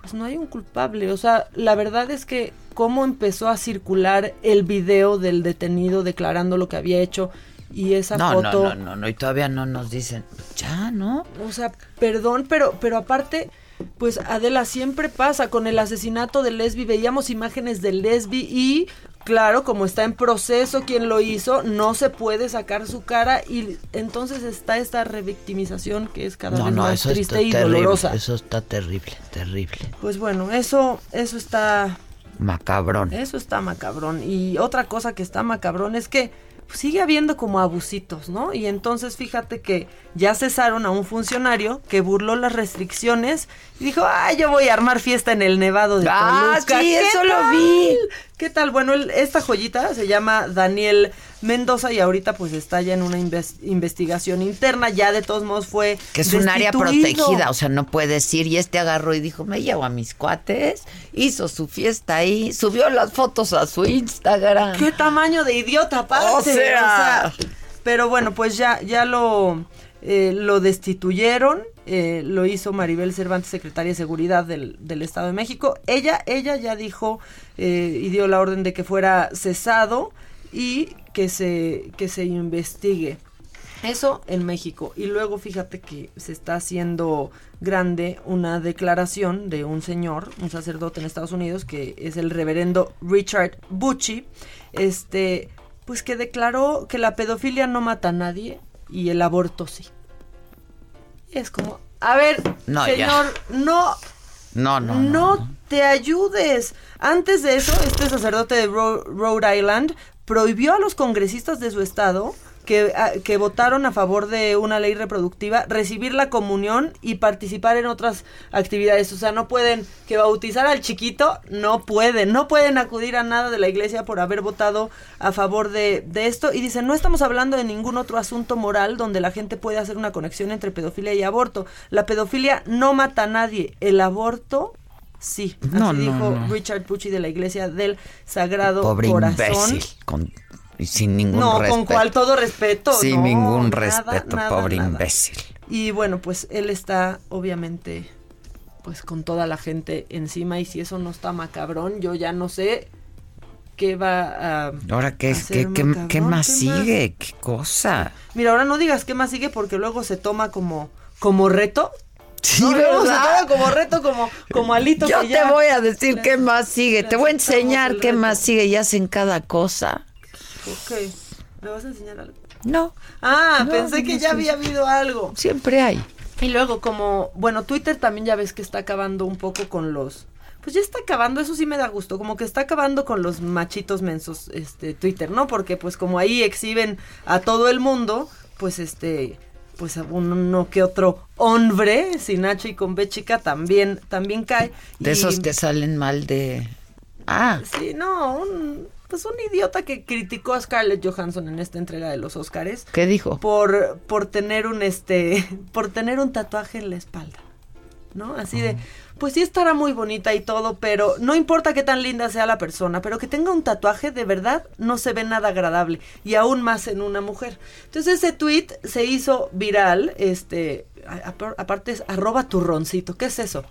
C: pues no hay un culpable. O sea, la verdad es que cómo empezó a circular el video del detenido declarando lo que había hecho y esa
B: No, no,
C: foto.
B: no, no, no, y todavía no nos dicen, ya, ¿no?
C: O sea, perdón, pero, pero aparte, pues Adela siempre pasa con el asesinato de Lesbi, veíamos imágenes de Lesbi y claro, como está en proceso quien lo hizo, no se puede sacar su cara y entonces está esta revictimización que es cada
B: No,
C: vez
B: no,
C: más triste y
B: terrible,
C: dolorosa.
B: eso está terrible, terrible.
C: Pues bueno, eso, eso está
B: Macabrón.
C: Eso está macabrón. Y otra cosa que está macabrón es que sigue habiendo como abusitos, ¿no? Y entonces fíjate que ya cesaron a un funcionario que burló las restricciones y dijo, ay, yo voy a armar fiesta en el Nevado de
B: Ah,
C: Toluca.
B: sí,
C: ¿Qué
B: eso lo vi.
C: ¿Qué tal? Bueno, el- esta joyita se llama Daniel Mendoza y ahorita pues está ya en una inves- investigación interna. Ya de todos modos fue
B: Que es un área protegida, o sea, no puedes ir. Y este agarró y dijo, me llevo a mis cuates, hizo su fiesta ahí, subió las fotos a su Instagram.
C: ¿Qué tamaño de idiota aparte?
B: O sea.
C: pero bueno, pues ya, ya lo, eh, lo destituyeron. Eh, lo hizo Maribel Cervantes, secretaria de Seguridad del, del Estado de México. Ella, ella ya dijo eh, y dio la orden de que fuera cesado y que se, que se investigue. Eso en México. Y luego fíjate que se está haciendo grande una declaración de un señor, un sacerdote en Estados Unidos, que es el reverendo Richard Bucci, este, pues que declaró que la pedofilia no mata a nadie y el aborto sí. Es como, a ver,
B: No,
C: señor, no
B: No, no, no.
C: no te ayudes. Antes de eso, este sacerdote de Ro- Rhode Island prohibió a los congresistas de su estado que, a- que votaron a favor de una ley reproductiva, recibir la comunión y participar en otras actividades. O sea, no pueden que bautizar al chiquito, no pueden, no pueden acudir a nada de la iglesia por haber votado a favor de, de esto. Y dicen, no estamos hablando de ningún otro asunto moral donde la gente puede hacer una conexión entre pedofilia y aborto. La pedofilia no mata a nadie, el aborto... Sí, así
B: No, no,
C: dijo
B: no.
C: Richard Pucci de la Iglesia del Sagrado
B: Pobre
C: Corazón.
B: imbécil. Con, sin ningún
C: No,
B: respeto.
C: con cual todo respeto.
B: Sin
C: no,
B: ningún
C: nada,
B: respeto,
C: nada,
B: pobre
C: nada.
B: imbécil.
C: Y bueno, pues él está obviamente pues con toda la gente encima y si eso no está macabrón, yo ya no sé qué va a
B: Ahora, ¿qué,
C: hacer
B: qué, qué,
C: macabrón,
B: qué más
C: ¿qué
B: sigue? ¿Qué cosa?
C: Mira, ahora no digas qué más sigue porque luego se toma como como reto.
B: Sí,
C: No,
B: ¿verdad?
C: toma como reto, como, como alito
B: Yo
C: que
B: te
C: ya-
B: voy a decir qué más sigue. Te voy a enseñar qué más sigue y hacen cada cosa.
C: Ok. ¿Me vas a enseñar algo?
B: No.
C: Ah,
B: No,
C: pensé que
B: no
C: ya
B: sé.
C: había habido algo.
B: Siempre hay.
C: Y luego como, bueno, Twitter también ya ves que está acabando un poco con los... Pues ya está acabando, eso sí me da gusto, como que está acabando con los machitos mensos, este, Twitter, ¿no? Porque pues como ahí exhiben a todo el mundo, pues este, pues a uno que otro hombre, sin H y con B chica, también, también cae.
B: De
C: Y-
B: esos que salen mal de... Ah,
C: Sí, no, un, pues un idiota que criticó a Scarlett Johansson en esta entrega de los Oscars
B: ¿qué dijo?
C: por por tener un este por tener un tatuaje en la espalda no así de pues sí estará muy bonita y todo pero no importa qué tan linda sea la persona pero que tenga un tatuaje de verdad no se ve nada agradable y aún más en una mujer. Entonces ese tweet se hizo viral este a- a- aparte es arroba turroncito. Qué es eso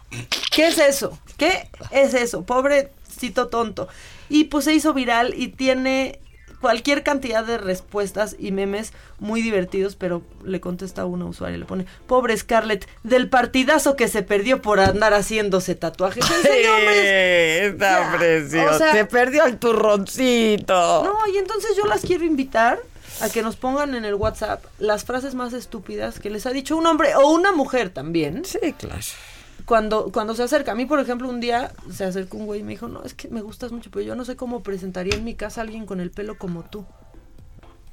C: qué es eso qué es eso pobrecito tonto y pues se hizo viral y tiene cualquier cantidad de respuestas y memes muy divertidos, pero le contesta a una usuaria, le pone, pobre Scarlett, del partidazo que se perdió por andar haciéndose tatuajes. Hombre?
B: Está
C: Ya,
B: precioso.
C: o sea-
B: Se perdió el turroncito.
C: No, y entonces yo las quiero invitar a que nos pongan en el WhatsApp las frases más estúpidas que les ha dicho un hombre o una mujer también.
B: Sí, claro.
C: Cuando, cuando se acerca, a mí por ejemplo un día se acercó un güey y me dijo, no, es que me gustas mucho, pero yo no sé cómo presentaría en mi casa a alguien con el pelo como tú.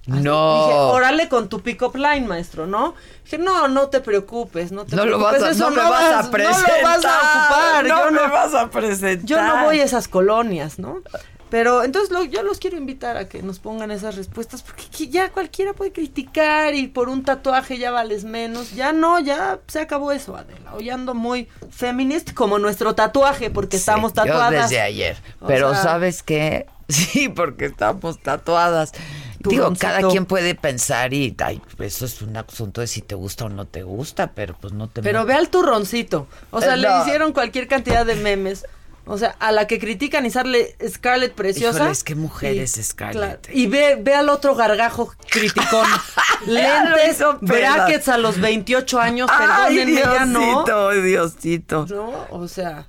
C: Dije,
B: No.
C: órale con tu pick-up line, maestro, ¿no? Dije, no, no te preocupes, no te
B: No lo
C: preocupes.
B: vas a,
C: eso
B: no me vas a
C: No
B: presentar.
C: lo vas a ocupar.
B: No
C: yo
B: me
C: no,
B: vas a presentar.
C: yo no voy a esas colonias, ¿no? Pero entonces lo- yo los quiero invitar a que nos pongan esas respuestas porque ya cualquiera puede criticar y por un tatuaje ya vales menos. Ya no, ya se acabó eso, Adela. Hoy ando muy feminist como nuestro tatuaje porque estamos
B: Yo
C: tatuadas.
B: desde ayer.
C: O
B: Pero
C: sea-
B: ¿sabes qué? Sí, porque estamos tatuadas. Digo, cada quien puede pensar y ay, eso es un asunto de si te gusta o no te gusta, pero pues no te
C: Pero ve al turroncito. O sea,
B: Eh,
C: le hicieron cualquier cantidad de memes. O sea, a la que critican y sale Scarlett preciosa.
B: Híjoles, qué mujer
C: Y-
B: es Scarlett.
C: claro, y ve, ve al otro gargajo criticón. Lentes, brackets a los 28 años,
B: Ay,
C: perdónenme, ya no.
B: Diosito, Diosito.
C: No, o sea,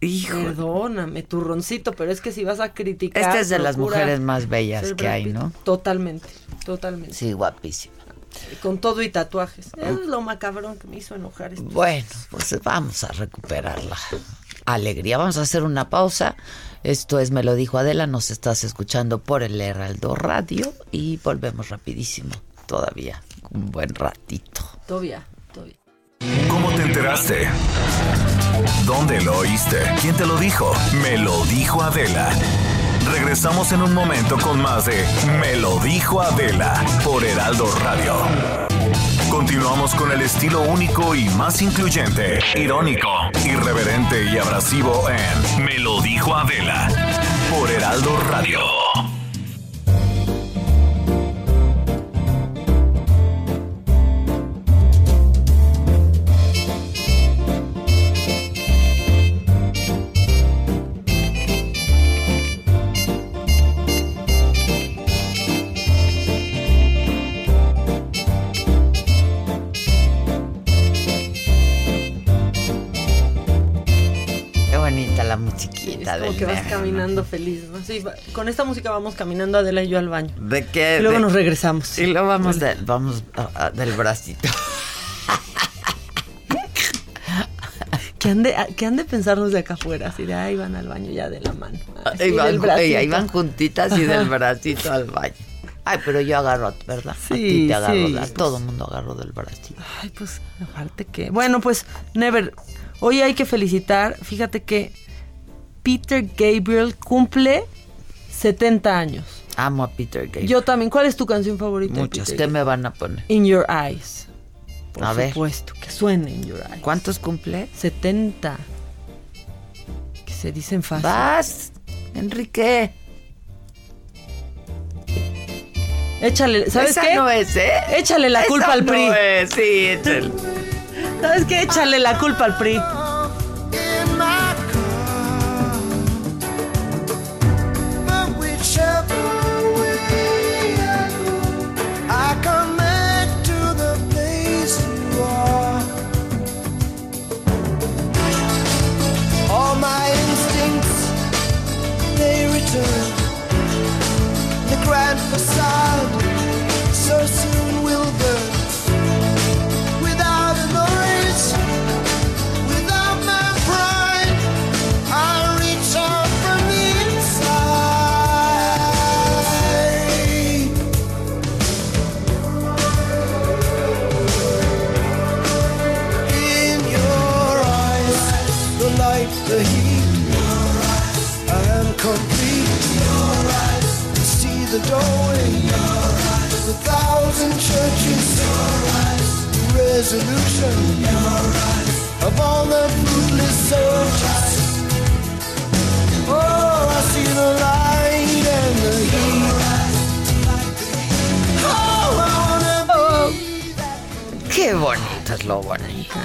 B: Hijo.
C: perdóname, turroncito, pero es que si vas a criticar.
B: Esta es de las mujeres más bellas que hay. ¿no?
C: Totalmente, totalmente.
B: Sí, guapísima.
C: Con todo y tatuajes. Eso es lo macabrón que me hizo enojar. esto.
B: Bueno, pues vamos a recuperar la alegría. Vamos a hacer una pausa. Esto es Me lo dijo Adela, nos estás escuchando por el Heraldo Radio y volvemos rapidísimo, todavía, un buen ratito.
C: Todavía, todavía.
A: ¿Cómo te enteraste? ¿Dónde lo oíste? ¿Quién te lo dijo? Me lo dijo Adela. Regresamos en un momento con más de Me lo dijo Adela por Heraldo Radio. Continuamos con el estilo único y más incluyente, irónico, irreverente y abrasivo en Me lo dijo Adela por Heraldo Radio.
C: Caminando feliz, ¿no? Sí, con esta música vamos caminando Adela y yo al baño.
B: ¿De qué?
C: Y luego
B: De-
C: nos regresamos.
B: Y luego vamos, de- vamos a- a- del bracito.
C: Que han, de, que han de pensarnos de acá afuera, así de ahí van al baño ya de la mano. Así
B: Ahí van, ahí juntitas y del bracito al baño. Ay, pero yo agarro, ¿verdad? a
C: Sí,
B: ti te agarro,
C: sí,
B: a todo el mundo agarro del bracito.
C: Ay, pues, aparte que. Bueno, pues, Never. Hoy hay que felicitar. Fíjate que Peter Gabriel cumple 70 años.
B: Amo a Peter Gabriel.
C: Yo también. ¿Cuál es tu canción favorita?
B: Muchas. ¿Qué me van a poner?
C: In Your Eyes. Por
B: A ver.
C: supuesto, que suene In Your Eyes.
B: ¿Cuántos cumple?
C: 70. Que se dicen fácil.
B: Vas, Enrique.
C: Échale, ¿sabes
B: Esa
C: qué?
B: no es, ¿eh?
C: Échale la
B: Esa
C: culpa al
B: no
C: PRI.
B: es, sí, échale.
C: ¿Sabes qué? Échale la culpa al PRI.
O: mansion, the grand facade, so surreal. The doorway. The thousand churches. Resolution of all the fruitless soldiers. Oh, I see the light and the heat. Oh, be
B: Qué bonito es lo bonito.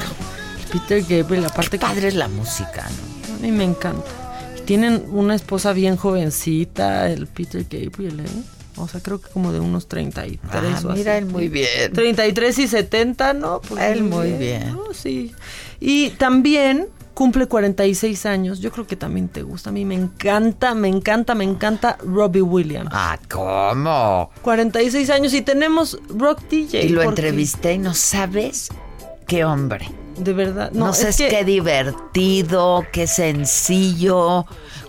C: Peter Gabriel, aparte
B: padre es la música, ¿no?
C: A mí me encanta. Tienen una esposa bien jovencita, el Peter Gabriel, ¿eh? O sea, creo que como de unos 33
B: Ah,
C: o así.
B: mira, él muy bien.
C: 33 y 70, ¿no? Pues
B: Él muy bien.
C: ¿no? Sí. Y también cumple 46 años. Yo creo que también te gusta. A mí me encanta, me encanta, me encanta Robbie Williams.
B: Ah, ¿cómo?
C: 46 años y tenemos Rock DJ.
B: Y lo
C: porque-
B: entrevisté y no sabes qué hombre.
C: De verdad.
B: No,
C: No,
B: sé
C: es que-
B: qué divertido, qué sencillo,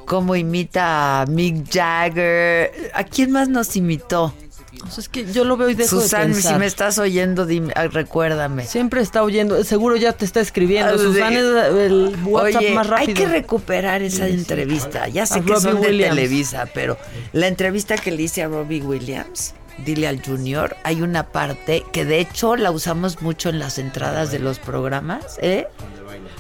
B: cómo imita a Mick Jagger. ¿A quién más nos imitó?
C: O sea, es que yo lo veo y dejo de
B: Susan, si
C: pensar.
B: me estás oyendo, dime, ah, recuérdame.
C: Siempre está oyendo, seguro ya te está escribiendo.
B: Ah.
C: Susan es el WhatsApp
B: Oye,
C: más rápido.
B: hay que recuperar esa
C: Sí,
B: entrevista. Ya sé
C: A
B: que son
C: Robbie
B: de
C: Williams.
B: Televisa, pero la entrevista que le hice a Robbie Williams, dile al Junior, hay una parte que de hecho la usamos mucho en las entradas de los programas, ¿eh?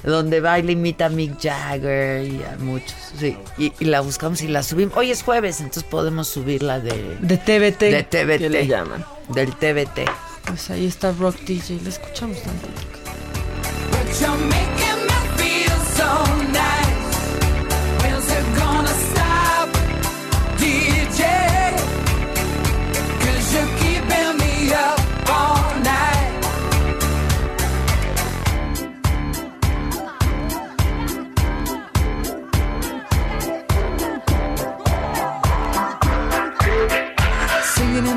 B: Donde baila imita a Mick Jagger y a muchos, sí. Y, y la buscamos y la subimos. Hoy es jueves, entonces podemos subirla de...
C: De TVT.
B: De.
C: Que le llaman.
B: Del TVT.
C: Pues ahí está Rock DJ. Le escuchamos tantito.
O: Up all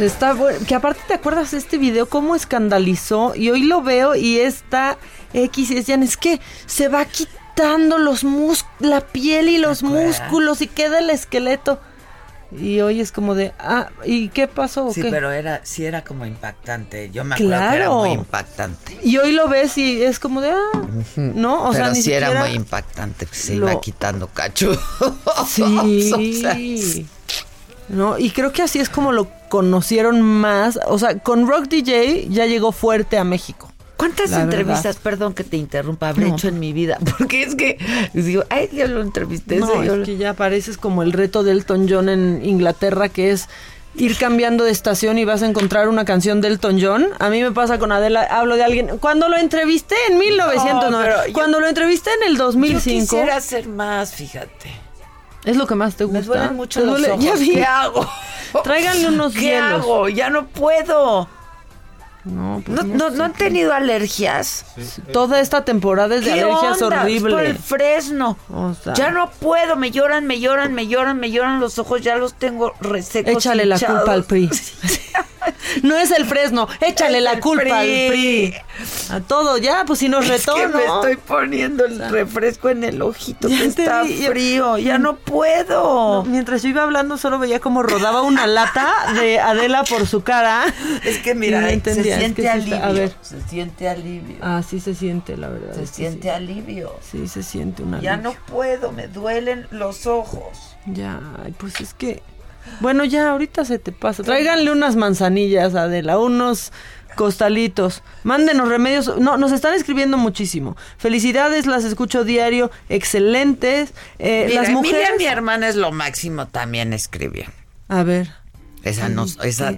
C: Pues está bueno. Que aparte te acuerdas de este video, cómo escandalizó. Y hoy lo veo y está X y decían, es que se va quitando los mus la piel y los músculos y queda el esqueleto. Y hoy es como de, ah, ¿y qué pasó? o
B: Sí,
C: qué?
B: pero era, sí era como impactante. Yo me acuerdo que era muy impactante.
C: Y hoy lo ves y es como de, ah, ¿no? O
B: Pero
C: sea, ni
B: sí
C: siquiera...
B: era muy impactante que se
C: lo-
B: iba quitando cacho.
C: Sí.
B: O sea,
C: ¿No? Y creo que así es como lo conocieron más. O sea, con Rock DJ ya llegó fuerte a México.
B: ¿Cuántas
C: La
B: entrevistas,
C: verdad.
B: perdón que te interrumpa, habré
C: No.
B: hecho en mi vida? Porque es que digo, ay, yo lo entrevisté.
C: No,
B: ese, yo
C: es
B: lo-
C: que ya pareces como el reto de Elton John en Inglaterra, que es ir cambiando de estación y vas a encontrar una canción de Elton John. A mí me pasa con Adela, hablo de alguien. Cuando lo entrevisté en 1990,
B: pero yo-
C: cuando lo entrevisté en el
B: Yo
C: 2005,
B: quisiera hacer más, fíjate.
C: Es lo que más te gusta.
B: Me duelen mucho
C: ¿Te
B: los
C: duele?
B: ojos.
C: Ya vi.
B: ¿Qué hago?
C: Tráiganle unos
B: ¿Qué
C: hielos.
B: hago? Ya no puedo.
C: No, pues
B: ¿No,
C: no
B: no, han tenido alergias?
C: Toda esta temporada es de
B: ¿Qué
C: alergias
B: onda?
C: horrible.
B: Por el fresno.
C: O sea,
B: Ya no puedo, me lloran, me lloran, me lloran, me lloran los ojos, ya los tengo resecos.
C: Échale la
B: hinchados.
C: culpa al PRI. No es el Fresno, échale
B: Es
C: la culpa al
B: PRI.
C: A todo, ya, pues si nos
B: Es
C: retó,
B: que me estoy poniendo el refresco en el ojito,
C: Ya
B: que está
C: vi,
B: frío, ya no puedo.
C: Mientras yo iba hablando, solo veía como rodaba una lata de Adela por su cara.
B: Es que mira,
C: no
B: se
C: es
B: siente
C: que
B: alivio.
C: está- a ver.
B: Se siente alivio.
C: Ah, sí se siente, la verdad.
B: se
C: es
B: siente
C: sí.
B: alivio.
C: Sí, se siente una
B: Ya no puedo, me duelen los ojos.
C: Ya, pues es que. Bueno, ya, ahorita se te pasa. Tráiganle unas manzanillas, Adela, unos costalitos. Mándenos remedios. No, nos están escribiendo muchísimo. Felicidades, las escucho diario. Excelentes. Eh,
B: Mira,
C: las
B: Emilia,
C: mujeres.
B: mi hermana es lo máximo, también escribió.
C: A ver.
B: Esa no, esa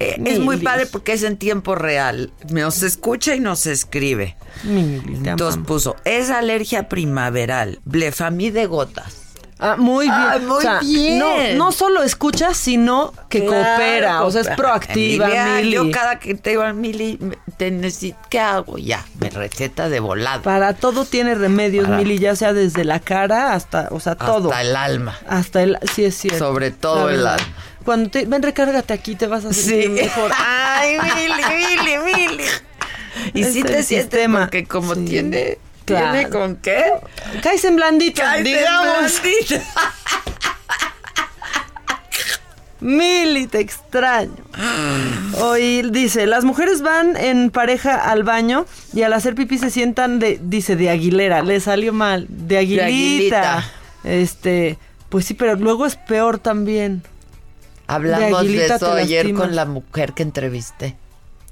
B: eh, es muy padre porque es en tiempo real. Nos escucha y nos escribe. Entonces puso, es alergia primaveral, blefamí de gotas.
C: Ah, muy bien.
B: Ah, muy
C: O sea,
B: bien.
C: No, no solo escucha, sino que
B: Claro,
C: coopera. O sea, es proactiva,
B: Emilia,
C: Mili.
B: Yo cada que te digo a Mili, te necesito, ¿qué hago? Ya, me receta de volado.
C: Para todo tiene remedios,
B: Para-
C: Mili, ya sea desde la cara hasta, o sea, todo.
B: Hasta el alma.
C: Hasta el, sí es cierto.
B: Sobre todo el alma.
C: Cuando te, ven, recárgate aquí, te vas a sentir
B: Sí.
C: mejor.
B: Ay, Mili, Mili, Mili. Y
C: Es el
B: te sientes porque como
C: Sí.
B: tiene,
C: Claro.
B: tiene con qué.
C: Caes en blandito,
B: Cállate,
C: digamos.
B: blandita.
C: Mili, te extraño. Hoy dice, las mujeres van en pareja al baño y al hacer pipí se sientan de, dice, de aguilera, le salió mal, de aguilita.
B: aguilita.
C: Este, pues sí, pero luego es peor también.
B: Hablamos de,
C: aguilita
B: eso ayer con la mujer que entrevisté.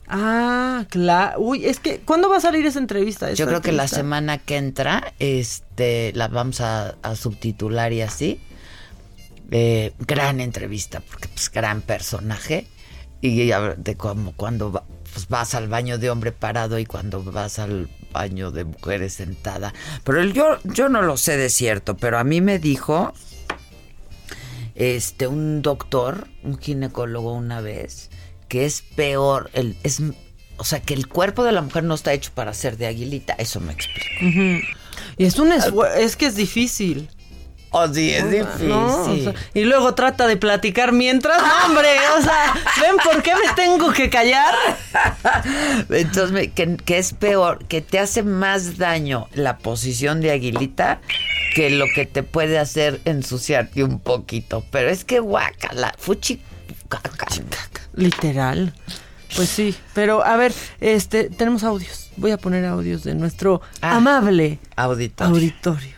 C: Ah, claro. Uy, es que, ¿cuándo va a salir esa entrevista?
B: Yo creo que la semana que entra, este, la vamos a, a subtitular y así. Eh, gran entrevista, porque pues gran personaje. Y de cómo cuando va- pues, vas al baño de hombre parado y cuando vas al baño de mujeres sentada. Pero yo, yo no lo sé de cierto, pero a mí me dijo este un doctor, un ginecólogo una vez, que es peor, el, es, o sea, que el cuerpo de la mujer no está hecho para ser de aguilita, eso me explica.
C: Ujú. Y es un esfuerzo, es que es difícil.
B: Oh, sí, es difícil.
C: No, o sea, y luego trata de platicar mientras, no, hombre, o sea, ven por qué me tengo que callar.
B: Entonces, me- que, que es peor, que te hace más daño la posición de aguilita que lo que te puede hacer ensuciarte un poquito. Pero es que guácala, fuchi caca.
C: Literal. Pues sí, pero a ver, este, tenemos audios. Voy a poner audios de nuestro
B: Ah.
C: amable
B: Auditorio.
C: auditorio.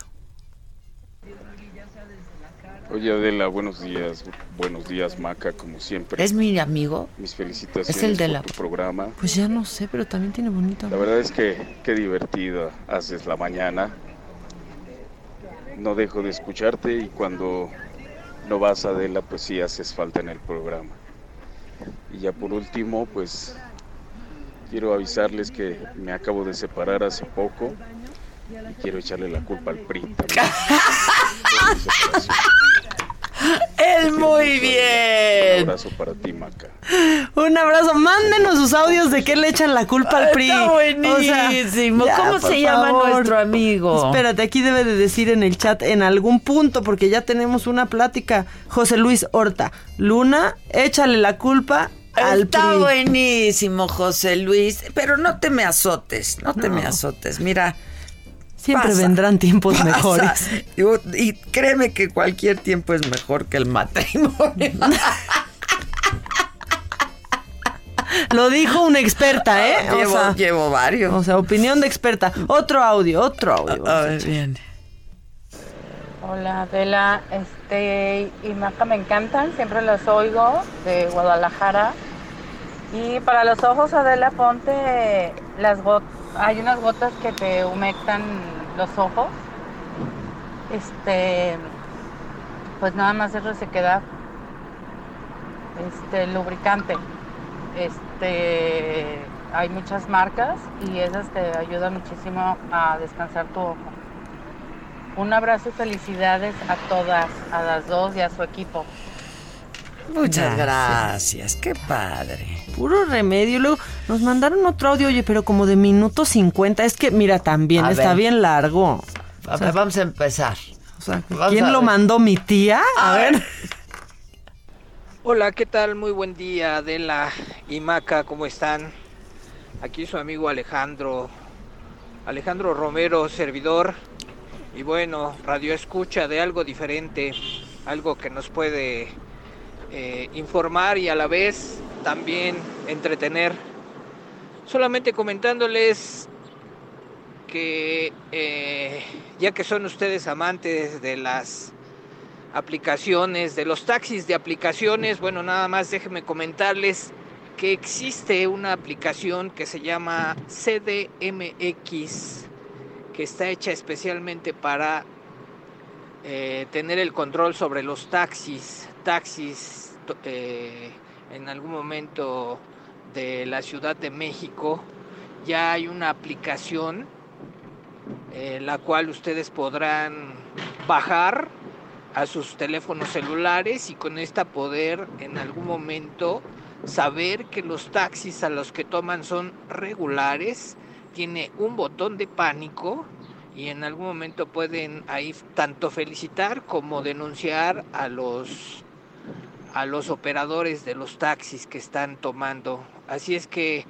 P: Oye Adela, buenos días, buenos días Maca, como siempre.
B: ¿Es mi amigo?
P: Mis felicitaciones
B: Es el de
P: por
B: la-
P: tu programa.
C: Pues ya no sé, pero también tiene bonita
P: La verdad es que qué divertida haces la mañana. No dejo de escucharte y cuando no vas Adela, pues sí haces falta en el programa. Y ya por último, pues quiero avisarles que me acabo de separar hace poco y quiero echarle la culpa al PRI
B: ¡El muy
P: Un
B: bien!
P: abrazo para ti, Maca.
C: Un abrazo, mándenos sus audios de qué le echan la culpa al PRI.
B: Está buenísimo. ¿Cómo se llama nuestro amigo?
C: Espérate, aquí debe de decir en el chat en algún punto, porque ya tenemos una plática. José Luis Horta, Luna, échale la culpa al
B: Está
C: PRI.
B: buenísimo, José Luis, pero no te me azotes, no te me azotes. Mira,
C: Siempre
B: pasa,
C: vendrán tiempos
B: pasa.
C: mejores.
B: Y, y créeme que cualquier tiempo es mejor que el matrimonio.
C: Lo dijo una experta, ¿eh? O
B: llevo,
C: sea,
B: llevo varios.
C: o sea, opinión de experta. Otro audio, otro audio.
B: A ver, bien.
Q: Hola Adela, este y Maca me encantan, siempre los oigo de Guadalajara. Y para los ojos Adela ponte las gotas, hay unas gotas que te humectan los ojos. Este, pues nada más es resequedad. Este, lubricante. Este, hay muchas marcas y esas te ayudan muchísimo a descansar tu ojo. Un abrazo y felicidades a todas, a las dos y a su equipo.
B: Muchas gracias, qué padre.
C: Puro remedio. Luego nos mandaron otro audio, oye, pero como de minuto 50. Es que, mira, también
B: A
C: está
B: ver.
C: bien largo.
B: A ver, vamos a empezar.
C: O sea,
B: Vamos
C: ¿quién lo
B: ver.
C: mandó? ¿Mi tía? A, ver.
R: Hola, ¿qué tal? Muy buen día, Adela y Maca, ¿cómo están? Aquí su amigo Alejandro, Alejandro Romero, servidor. Y bueno, radio escucha de algo diferente, algo que nos puede eh, informar y a la vez también entretener. Solamente comentándoles que eh, ya que son ustedes amantes de las aplicaciones, de los taxis de aplicaciones, bueno, nada más déjenme comentarles que existe una aplicación que se llama CDMX, que está hecha especialmente para eh, tener el control sobre los taxis, taxis eh, en algún momento de la Ciudad de México. Ya hay una aplicación eh, la cual ustedes podrán bajar a sus teléfonos celulares y con esta poder en algún momento saber que los taxis a los que toman son regulares, tiene un botón de pánico y en algún momento pueden ahí tanto felicitar como denunciar a los a los operadores de los taxis que están tomando. Así es que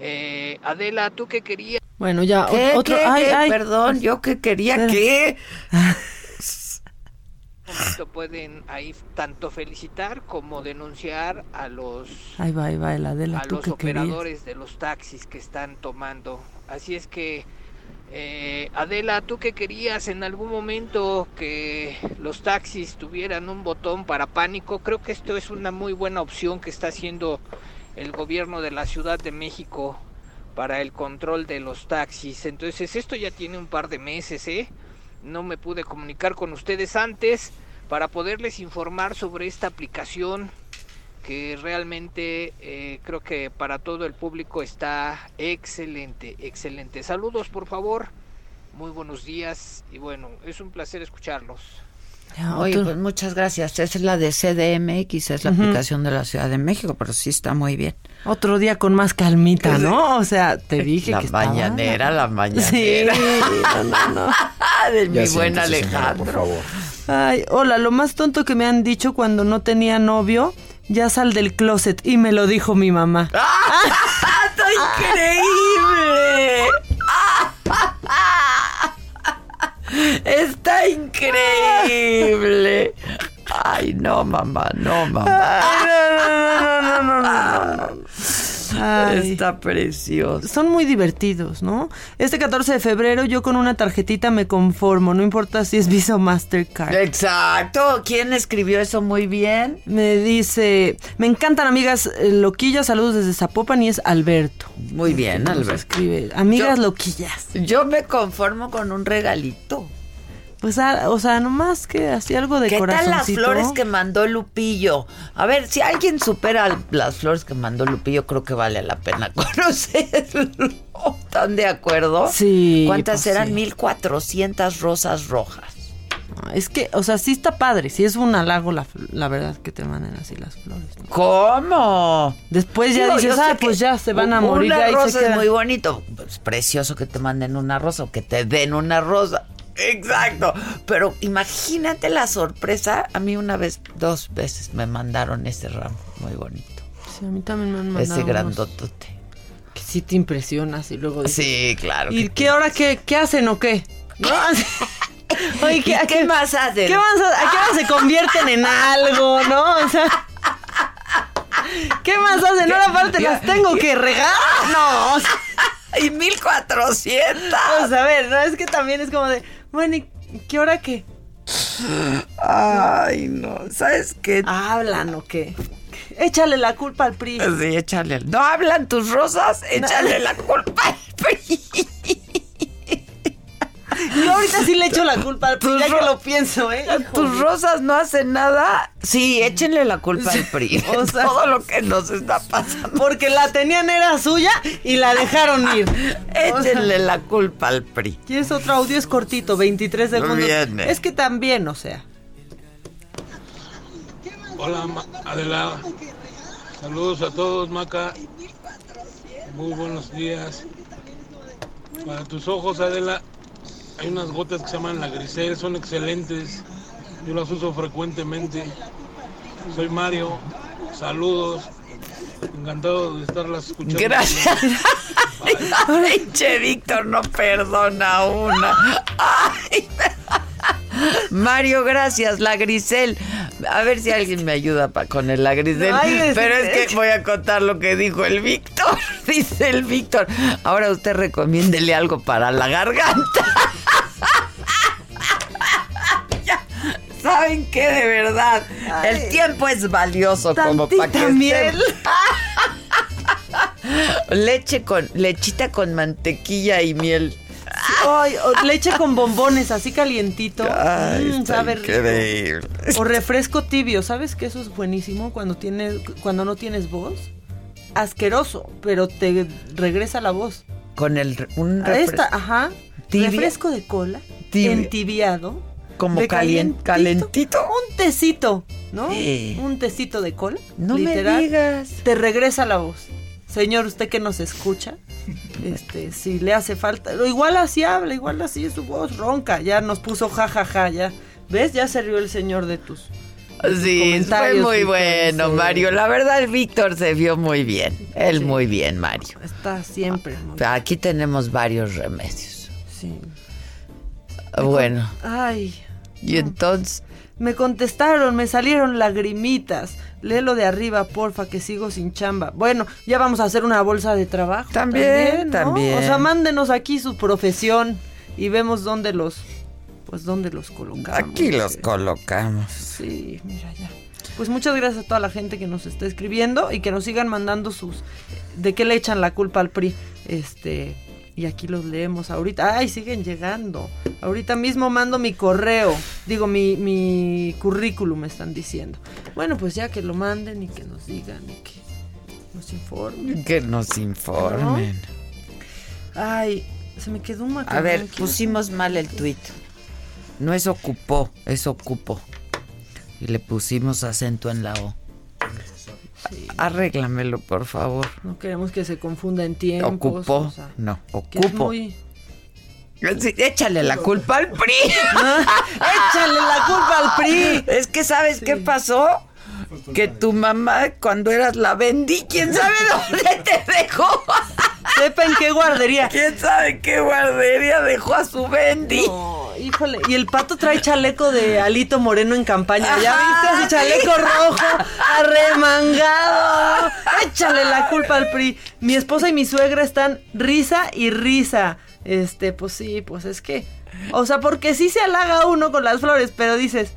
R: eh, Adela, ¿tú qué querías?
C: Bueno, ya,
B: ¿Qué,
C: otro.
B: qué,
C: ay,
B: qué?
C: ay.
B: Perdón, yo que quería
R: momento pueden ahí tanto felicitar como denunciar a los
C: Ahí va, ahí va, el Adela,
R: a los
C: que querías.
R: operadores de los taxis que están tomando. Así es que, eh, Adela, ¿tú qué querías en algún momento que los taxis tuvieran un botón para pánico? Creo que esto es una muy buena opción que está haciendo el gobierno de la Ciudad de México para el control de los taxis. Entonces, esto ya tiene un par de meses, ¿eh? No me pude comunicar con ustedes antes para poderles informar sobre esta aplicación que realmente eh, creo que para todo el público está excelente, excelente. Saludos por favor, muy buenos días y bueno, es un placer escucharlos.
B: Oye,
C: otro.
B: pues muchas gracias. Esa es la de CDMX, es la
C: Ujú.
B: aplicación de la Ciudad de México, pero sí está muy bien.
C: Otro día con más calmita, ¿no? O sea, te dije
B: La
C: que estaba-
B: mañanera, la
C: Sí,
B: mañanera.
C: no, no, no.
B: de mi buen
C: siéntese, señora,
B: Alejandro.
C: por favor. Ay, hola, lo más tonto que me han dicho cuando no tenía novio, ya sal del closet y me lo dijo mi mamá.
B: ¡Está increíble! Está increíble. Ay, no, mamá, no, mamá.
C: no, no, no, no, no. Ay.
B: Está precioso.
C: Son muy divertidos, ¿no? Este 14 de febrero yo con una tarjetita me conformo, no importa si es Visa o Mastercard.
B: Exacto. ¿Quién escribió eso muy bien?
C: Me dice, me encantan amigas eh, loquillas, saludos desde Zapopan y es Alberto.
B: Muy bien, Alberto.
C: escribe, amigas
B: Yo-
C: loquillas.
B: Yo me conformo con un regalito.
C: Pues, ah, o sea, nomás que así algo de
B: ¿Qué tal las flores que mandó Lupillo? A ver, si alguien supera las flores que mandó Lupillo, creo que vale la pena conocerlo. ¿Están de acuerdo?
C: Sí,
B: ¿Cuántas
C: pues
B: eran?
C: sí.
B: 1400 rosas rojas.
C: Es que, o sea, sí está padre, sí es un halago la, la verdad que te manden así las flores. ¿no?
B: ¿Cómo?
C: Después ya
B: Digo,
C: dices, ah, pues ya se van a morir.
B: Una
C: ya, y se
B: rosa es muy bonito. Es precioso que te manden una rosa o que te den una rosa. Exacto. Pero imagínate la sorpresa. A mí una vez, dos veces me mandaron ese ramo muy bonito.
C: Sí, a mí también me han mandado
B: Ese
C: unos
B: grandotote.
C: Que sí te impresionas y luego dices,
B: Sí, claro.
C: ¿Y qué ahora qué, qué hacen o qué? ¿No? Oye, ¿qué,
B: ¿Y
C: a
B: qué más hacen?
C: ¿Qué más ¿A qué hora se convierten en algo, no? O sea, ¿qué más hacen? Ahora aparte las tengo que regar. No, o sea,
B: Y 1400.
C: Vamos a ver, ¿no? Es que también es como de, bueno, ¿y qué hora qué?
B: Ay, no. ¿Sabes qué?
C: ¿Hablan o qué? Échale la culpa al PRI.
B: Sí, échale. ¿No hablan tus rosas? Échale la culpa al PRI.
C: Yo ahorita sí le echo la culpa al PRI,
B: Tus
C: ya que lo pienso, ¿eh? Hijo
B: ¿Tus
C: mío.
B: rosas no hacen nada? Sí, échenle la culpa al PRI.
C: O sea-
B: todo lo que nos está pasando.
C: Porque la tenían era suya y la dejaron ir.
B: Échenle la culpa al PRI.
C: ¿Quieres otro audio? Es cortito, 23 segundos.
B: Viene.
C: Es que también, o sea.
S: Hola, Adela. Saludos a todos, Maca. Muy buenos días. Para tus ojos, Adela, hay unas gotas que se llaman la grisel, son excelentes. Yo las uso frecuentemente. Soy Mario. Saludos. Encantado de estarlas escuchando.
B: Gracias. Ay, che, Víctor no perdona una. Ay. Mario, gracias. La Grisel. A ver si alguien me ayuda pa- con el la Grisel. Pero es que voy a contar lo que dijo el Víctor. Dice el Víctor. Ahora usted recomiéndele algo para la garganta. ¿Saben qué? De verdad. el tiempo es valioso como para que
C: miel.
B: Leche con lechita con mantequilla y miel.
C: Ay, o leche con bombones, así calientito.
B: Ay,
C: Mm,
B: está
C: sabe rico.
B: increíble.
C: O refresco tibio, ¿sabes que eso es buenísimo cuando tienes cuando no tienes voz? Asqueroso, pero te regresa la voz.
B: Con el un
C: A Esta,
B: refresco
C: ajá.
B: Tibio.
C: Refresco de cola,
B: Tibio.
C: entibiado.
B: como
C: de
B: calien- calentito.
C: Un tecito, ¿no?
B: Sí.
C: Un tecito de cola.
B: No me
C: literal,
B: digas.
C: Te regresa la voz. Señor, usted que nos escucha, este, si le hace falta, igual así habla, igual así es su voz ronca, ya nos puso jajaja, ya. ¿Ves? Ya se rió el señor de tus. de tus
B: Sí, fue muy bueno,
C: sí.
B: Mario. La verdad, el Víctor se vio muy bien. Él muy bien, Mario.
C: Está siempre. muy-
B: Aquí tenemos varios remedios.
C: Sí.
B: Bueno,
C: Ay.
B: y entonces,
C: Me contestaron, me salieron lagrimitas. Léelo de arriba, porfa, que sigo sin chamba. Bueno, ya vamos a hacer una bolsa de trabajo.
B: También,
C: ¿no?
B: también.
C: O sea, mándenos aquí su profesión y vemos dónde los, pues dónde los colocamos.
B: aquí los colocamos.
C: Sí, mira ya. Pues muchas gracias a toda la gente que nos está escribiendo y que nos sigan mandando sus de qué le echan la culpa al PRI. Este, y aquí los leemos ahorita. Ay, siguen llegando. Ahorita mismo mando mi correo, digo mi mi currículum me están diciendo. Bueno, pues ya que lo manden y que nos digan y que nos informen.
B: Que nos informen.
C: Ay, se me quedó un
B: A
C: macarrón.
B: ver,
C: Quiero-
B: pusimos mal el tweet. No es ocupó, es ocupo. Y le pusimos acento en la O. Arréglamelo, por favor.
C: No queremos que se confunda en tiempos.
B: Ocupó.
C: o sea,
B: no, ocupo. Sí, échale la culpa al PRI.
C: Échale la culpa al PRI.
B: Es que sabes qué pasó? Que tu mamá cuando eras la vendí, quién sabe dónde te dejó.
C: Sepa en qué guardería.
B: ¿Quién sabe qué guardería dejó a su Bendy?
C: No, híjole. Y el pato trae chaleco de Alito Moreno en campaña. ¿Ya viste ese chaleco rojo arremangado? Échale la culpa al PRI. Mi esposa y mi suegra están risa y risa. Este, pues sí, pues es que. O sea, porque sí se halaga uno con las flores, pero dices.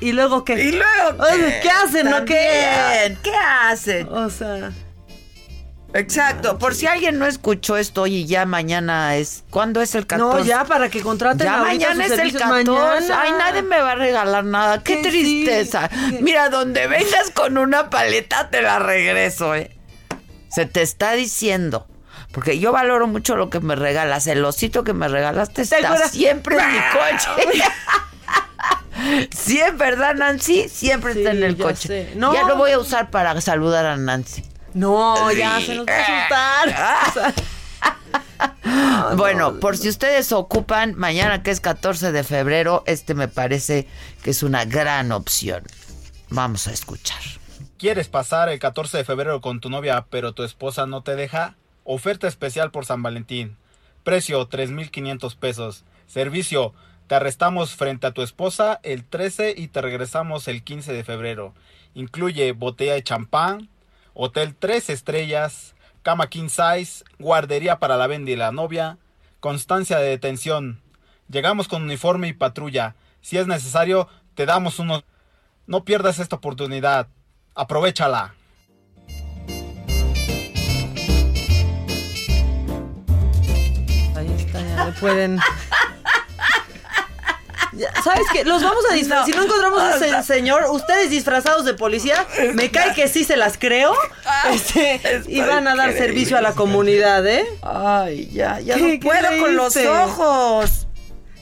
C: ¿Y luego qué?
B: ¿Y luego
C: O sea, ¿Qué hacen o qué?
B: ¿Qué hacen?
C: O sea.
B: Exacto, por si alguien no escuchó esto y ya mañana es. ¿Cuándo es el 14?
C: No, ya para que contraten
B: Ya mañana es el
C: servicios.
B: 14.
C: Mañana.
B: Ay, nadie me va a regalar nada. Qué
C: Que
B: tristeza. Mira, donde vengas con una paleta te la regreso, ¿eh? Se te está diciendo. Porque yo valoro mucho lo que me regalas. El osito que me regalaste está siempre en mi coche. Siempre, ¿verdad, Nancy? Siempre está en el
C: ya
B: coche.
C: sé. No.
B: Ya lo voy a usar para saludar a Nancy.
C: No, ya
B: Sí.
C: se nos va a asustar.
B: Bueno, por si ustedes ocupan, mañana que es 14 de febrero, este me parece que es una gran opción. Vamos a escuchar.
M: ¿Quieres pasar el 14 de febrero con tu novia pero tu esposa no te deja? Oferta especial por San Valentín. Precio 3.500 pesos. Servicio. Te arrestamos frente a tu esposa el 13 y te regresamos el 15 de febrero. Incluye botella de champán, hotel 3 estrellas, cama king size, guardería para la venda y la novia, constancia de detención. Llegamos con uniforme y patrulla. Si es necesario, te damos unos... No pierdas esta oportunidad. Aprovechala.
C: Ahí está, ya pueden. ¿Sabes qué? Los vamos a disfrazar.
B: No,
C: si no encontramos a
B: o
C: ese señor, ustedes disfrazados de policía, me cae que sí se las creo. Este, y van a dar servicio a la comunidad, ¿eh?
B: Ay, ya, ya
C: ¿Qué-
B: no puedo con los ojos.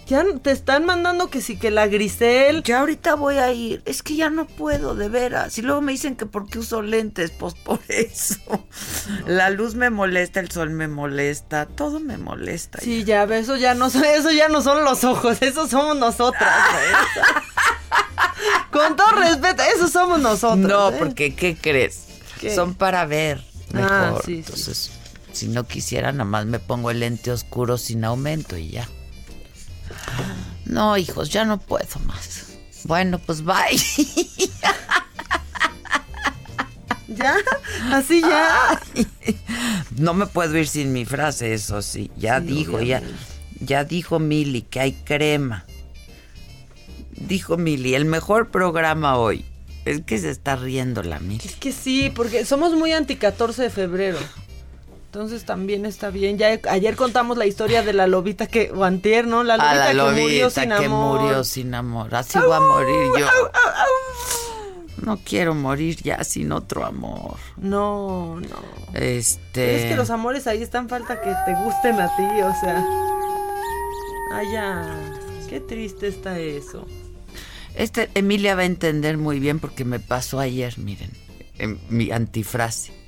C: Ya te están mandando que sí, que la Grisel.
B: Ya ahorita voy a ir. Es que ya no puedo, de veras. Y luego me dicen que por qué uso lentes, pues por eso. La luz me molesta, el sol me molesta, todo me molesta.
C: Sí, ya, ve, eso ya no son, eso ya no son los ojos, esos somos nosotras. Con todo respeto, esos somos nosotros.
B: No,
C: ¿eh?
B: porque ¿qué crees?
C: ¿Qué?
B: Son para ver mejor.
C: Ah, sí, sí.
B: Entonces, si no quisiera, nada más me pongo el lente oscuro sin aumento y ya. No, hijos, ya no puedo más. Bueno, pues bye.
C: Ya, así ya.
B: No me puedo ir sin mi frase, eso sí. Ya
C: Sí,
B: dijo, ya, ya dijo Mili que hay crema. Dijo Mili, el mejor programa hoy. Es que se está riendo la Mili.
C: Es que sí, porque somos muy anti 14 de febrero. Entonces también está bien. Ya ayer contamos la historia de la lobita que, o antier, ¿no? La lobita,
B: A la
C: que
B: lobita
C: murió sin
B: que
C: amor.
B: murió sin amor. Así voy a morir yo. No quiero morir ya sin otro amor.
C: No, no.
B: Este.
C: Es que los amores ahí están falta que te gusten a ti, o sea. Ay, ya. Qué triste está eso.
B: Este, Emilia va a entender muy bien porque me pasó ayer, miren, en mi antifrase.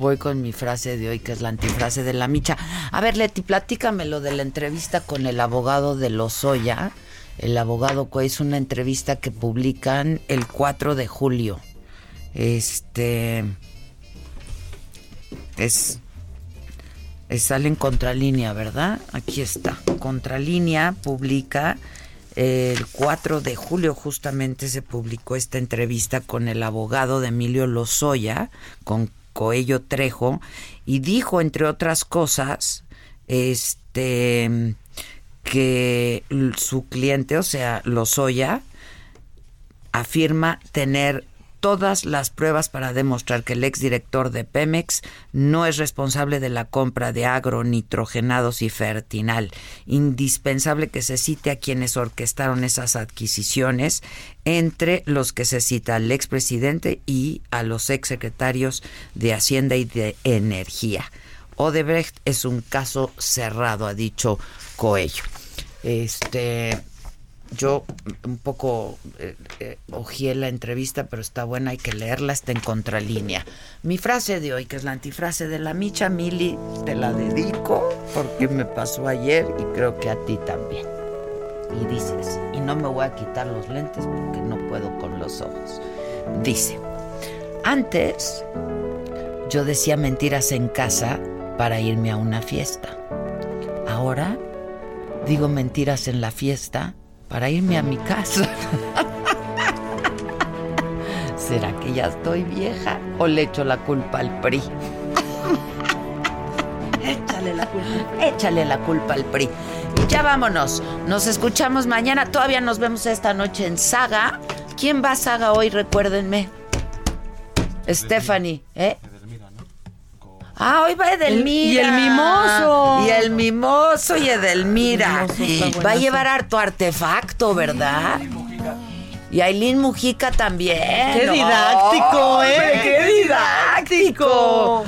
B: Voy con mi frase de hoy, que es la antifrase de la micha. A ver, Leti, platícame lo de la entrevista con el abogado de Lozoya. El abogado es una entrevista que publican el 4 de julio. Este. Es. es- sale en contralínea, ¿verdad? Aquí está. Contralínea publica el 4 de julio justamente se publicó esta entrevista con el abogado de Emilio Lozoya, con Coello Trejo, y dijo, entre otras cosas, este que su cliente, o sea, Lozoya, afirma tener todas las pruebas para demostrar que el exdirector de Pemex no es responsable de la compra de agronitrogenados y fertinal. Indispensable que se cite a quienes orquestaron esas adquisiciones, entre los que se cita al expresidente y a los exsecretarios de Hacienda y de Energía. Odebrecht es un caso cerrado, ha dicho Coello. Este, yo un poco eh, eh, la entrevista, pero está buena, hay que leerla, está en contralínea. Mi frase de hoy, que es la antifrase de la Micha Mili, te la dedico porque me pasó ayer y creo que a ti también. Y dice así, y no me voy a quitar los lentes porque no puedo con los ojos. Dice, antes yo decía mentiras en casa para irme a una fiesta. Ahora digo mentiras en la fiesta para irme a mi casa. ¿Será que ya estoy vieja o le echo la culpa al PRI? Échale la culpa. Échale la culpa al PRI. Ya vámonos. Nos escuchamos mañana. Todavía nos vemos esta noche en Saga. ¿Quién va a Saga hoy? Recuérdenme. Stephanie, ¿eh? Ah, hoy va Edelmira.
C: El- y el mimoso.
B: Y el mimoso y Edelmira.
C: El mimoso
B: Va a llevar harto artefacto, ¿verdad? Y Aileen Mujica también.
C: Qué didáctico, ¿eh? Qué didáctico.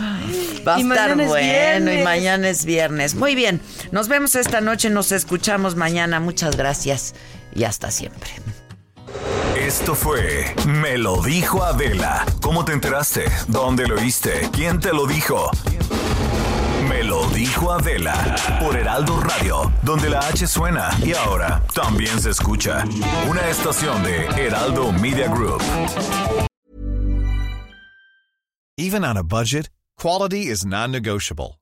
B: Va a
C: Y
B: estar
C: mañana es
B: bueno y
C: viernes.
B: mañana es viernes. Muy bien, nos vemos esta noche, nos escuchamos mañana. Muchas gracias y hasta siempre.
A: Esto fue Me lo dijo Adela. ¿Cómo te enteraste? ¿Dónde lo oíste? ¿Quién te lo dijo? Me lo dijo Adela por Heraldo Radio, donde la H suena y ahora también se escucha. Una estación de Heraldo Media Group.
T: Even on a budget, quality is non-negotiable.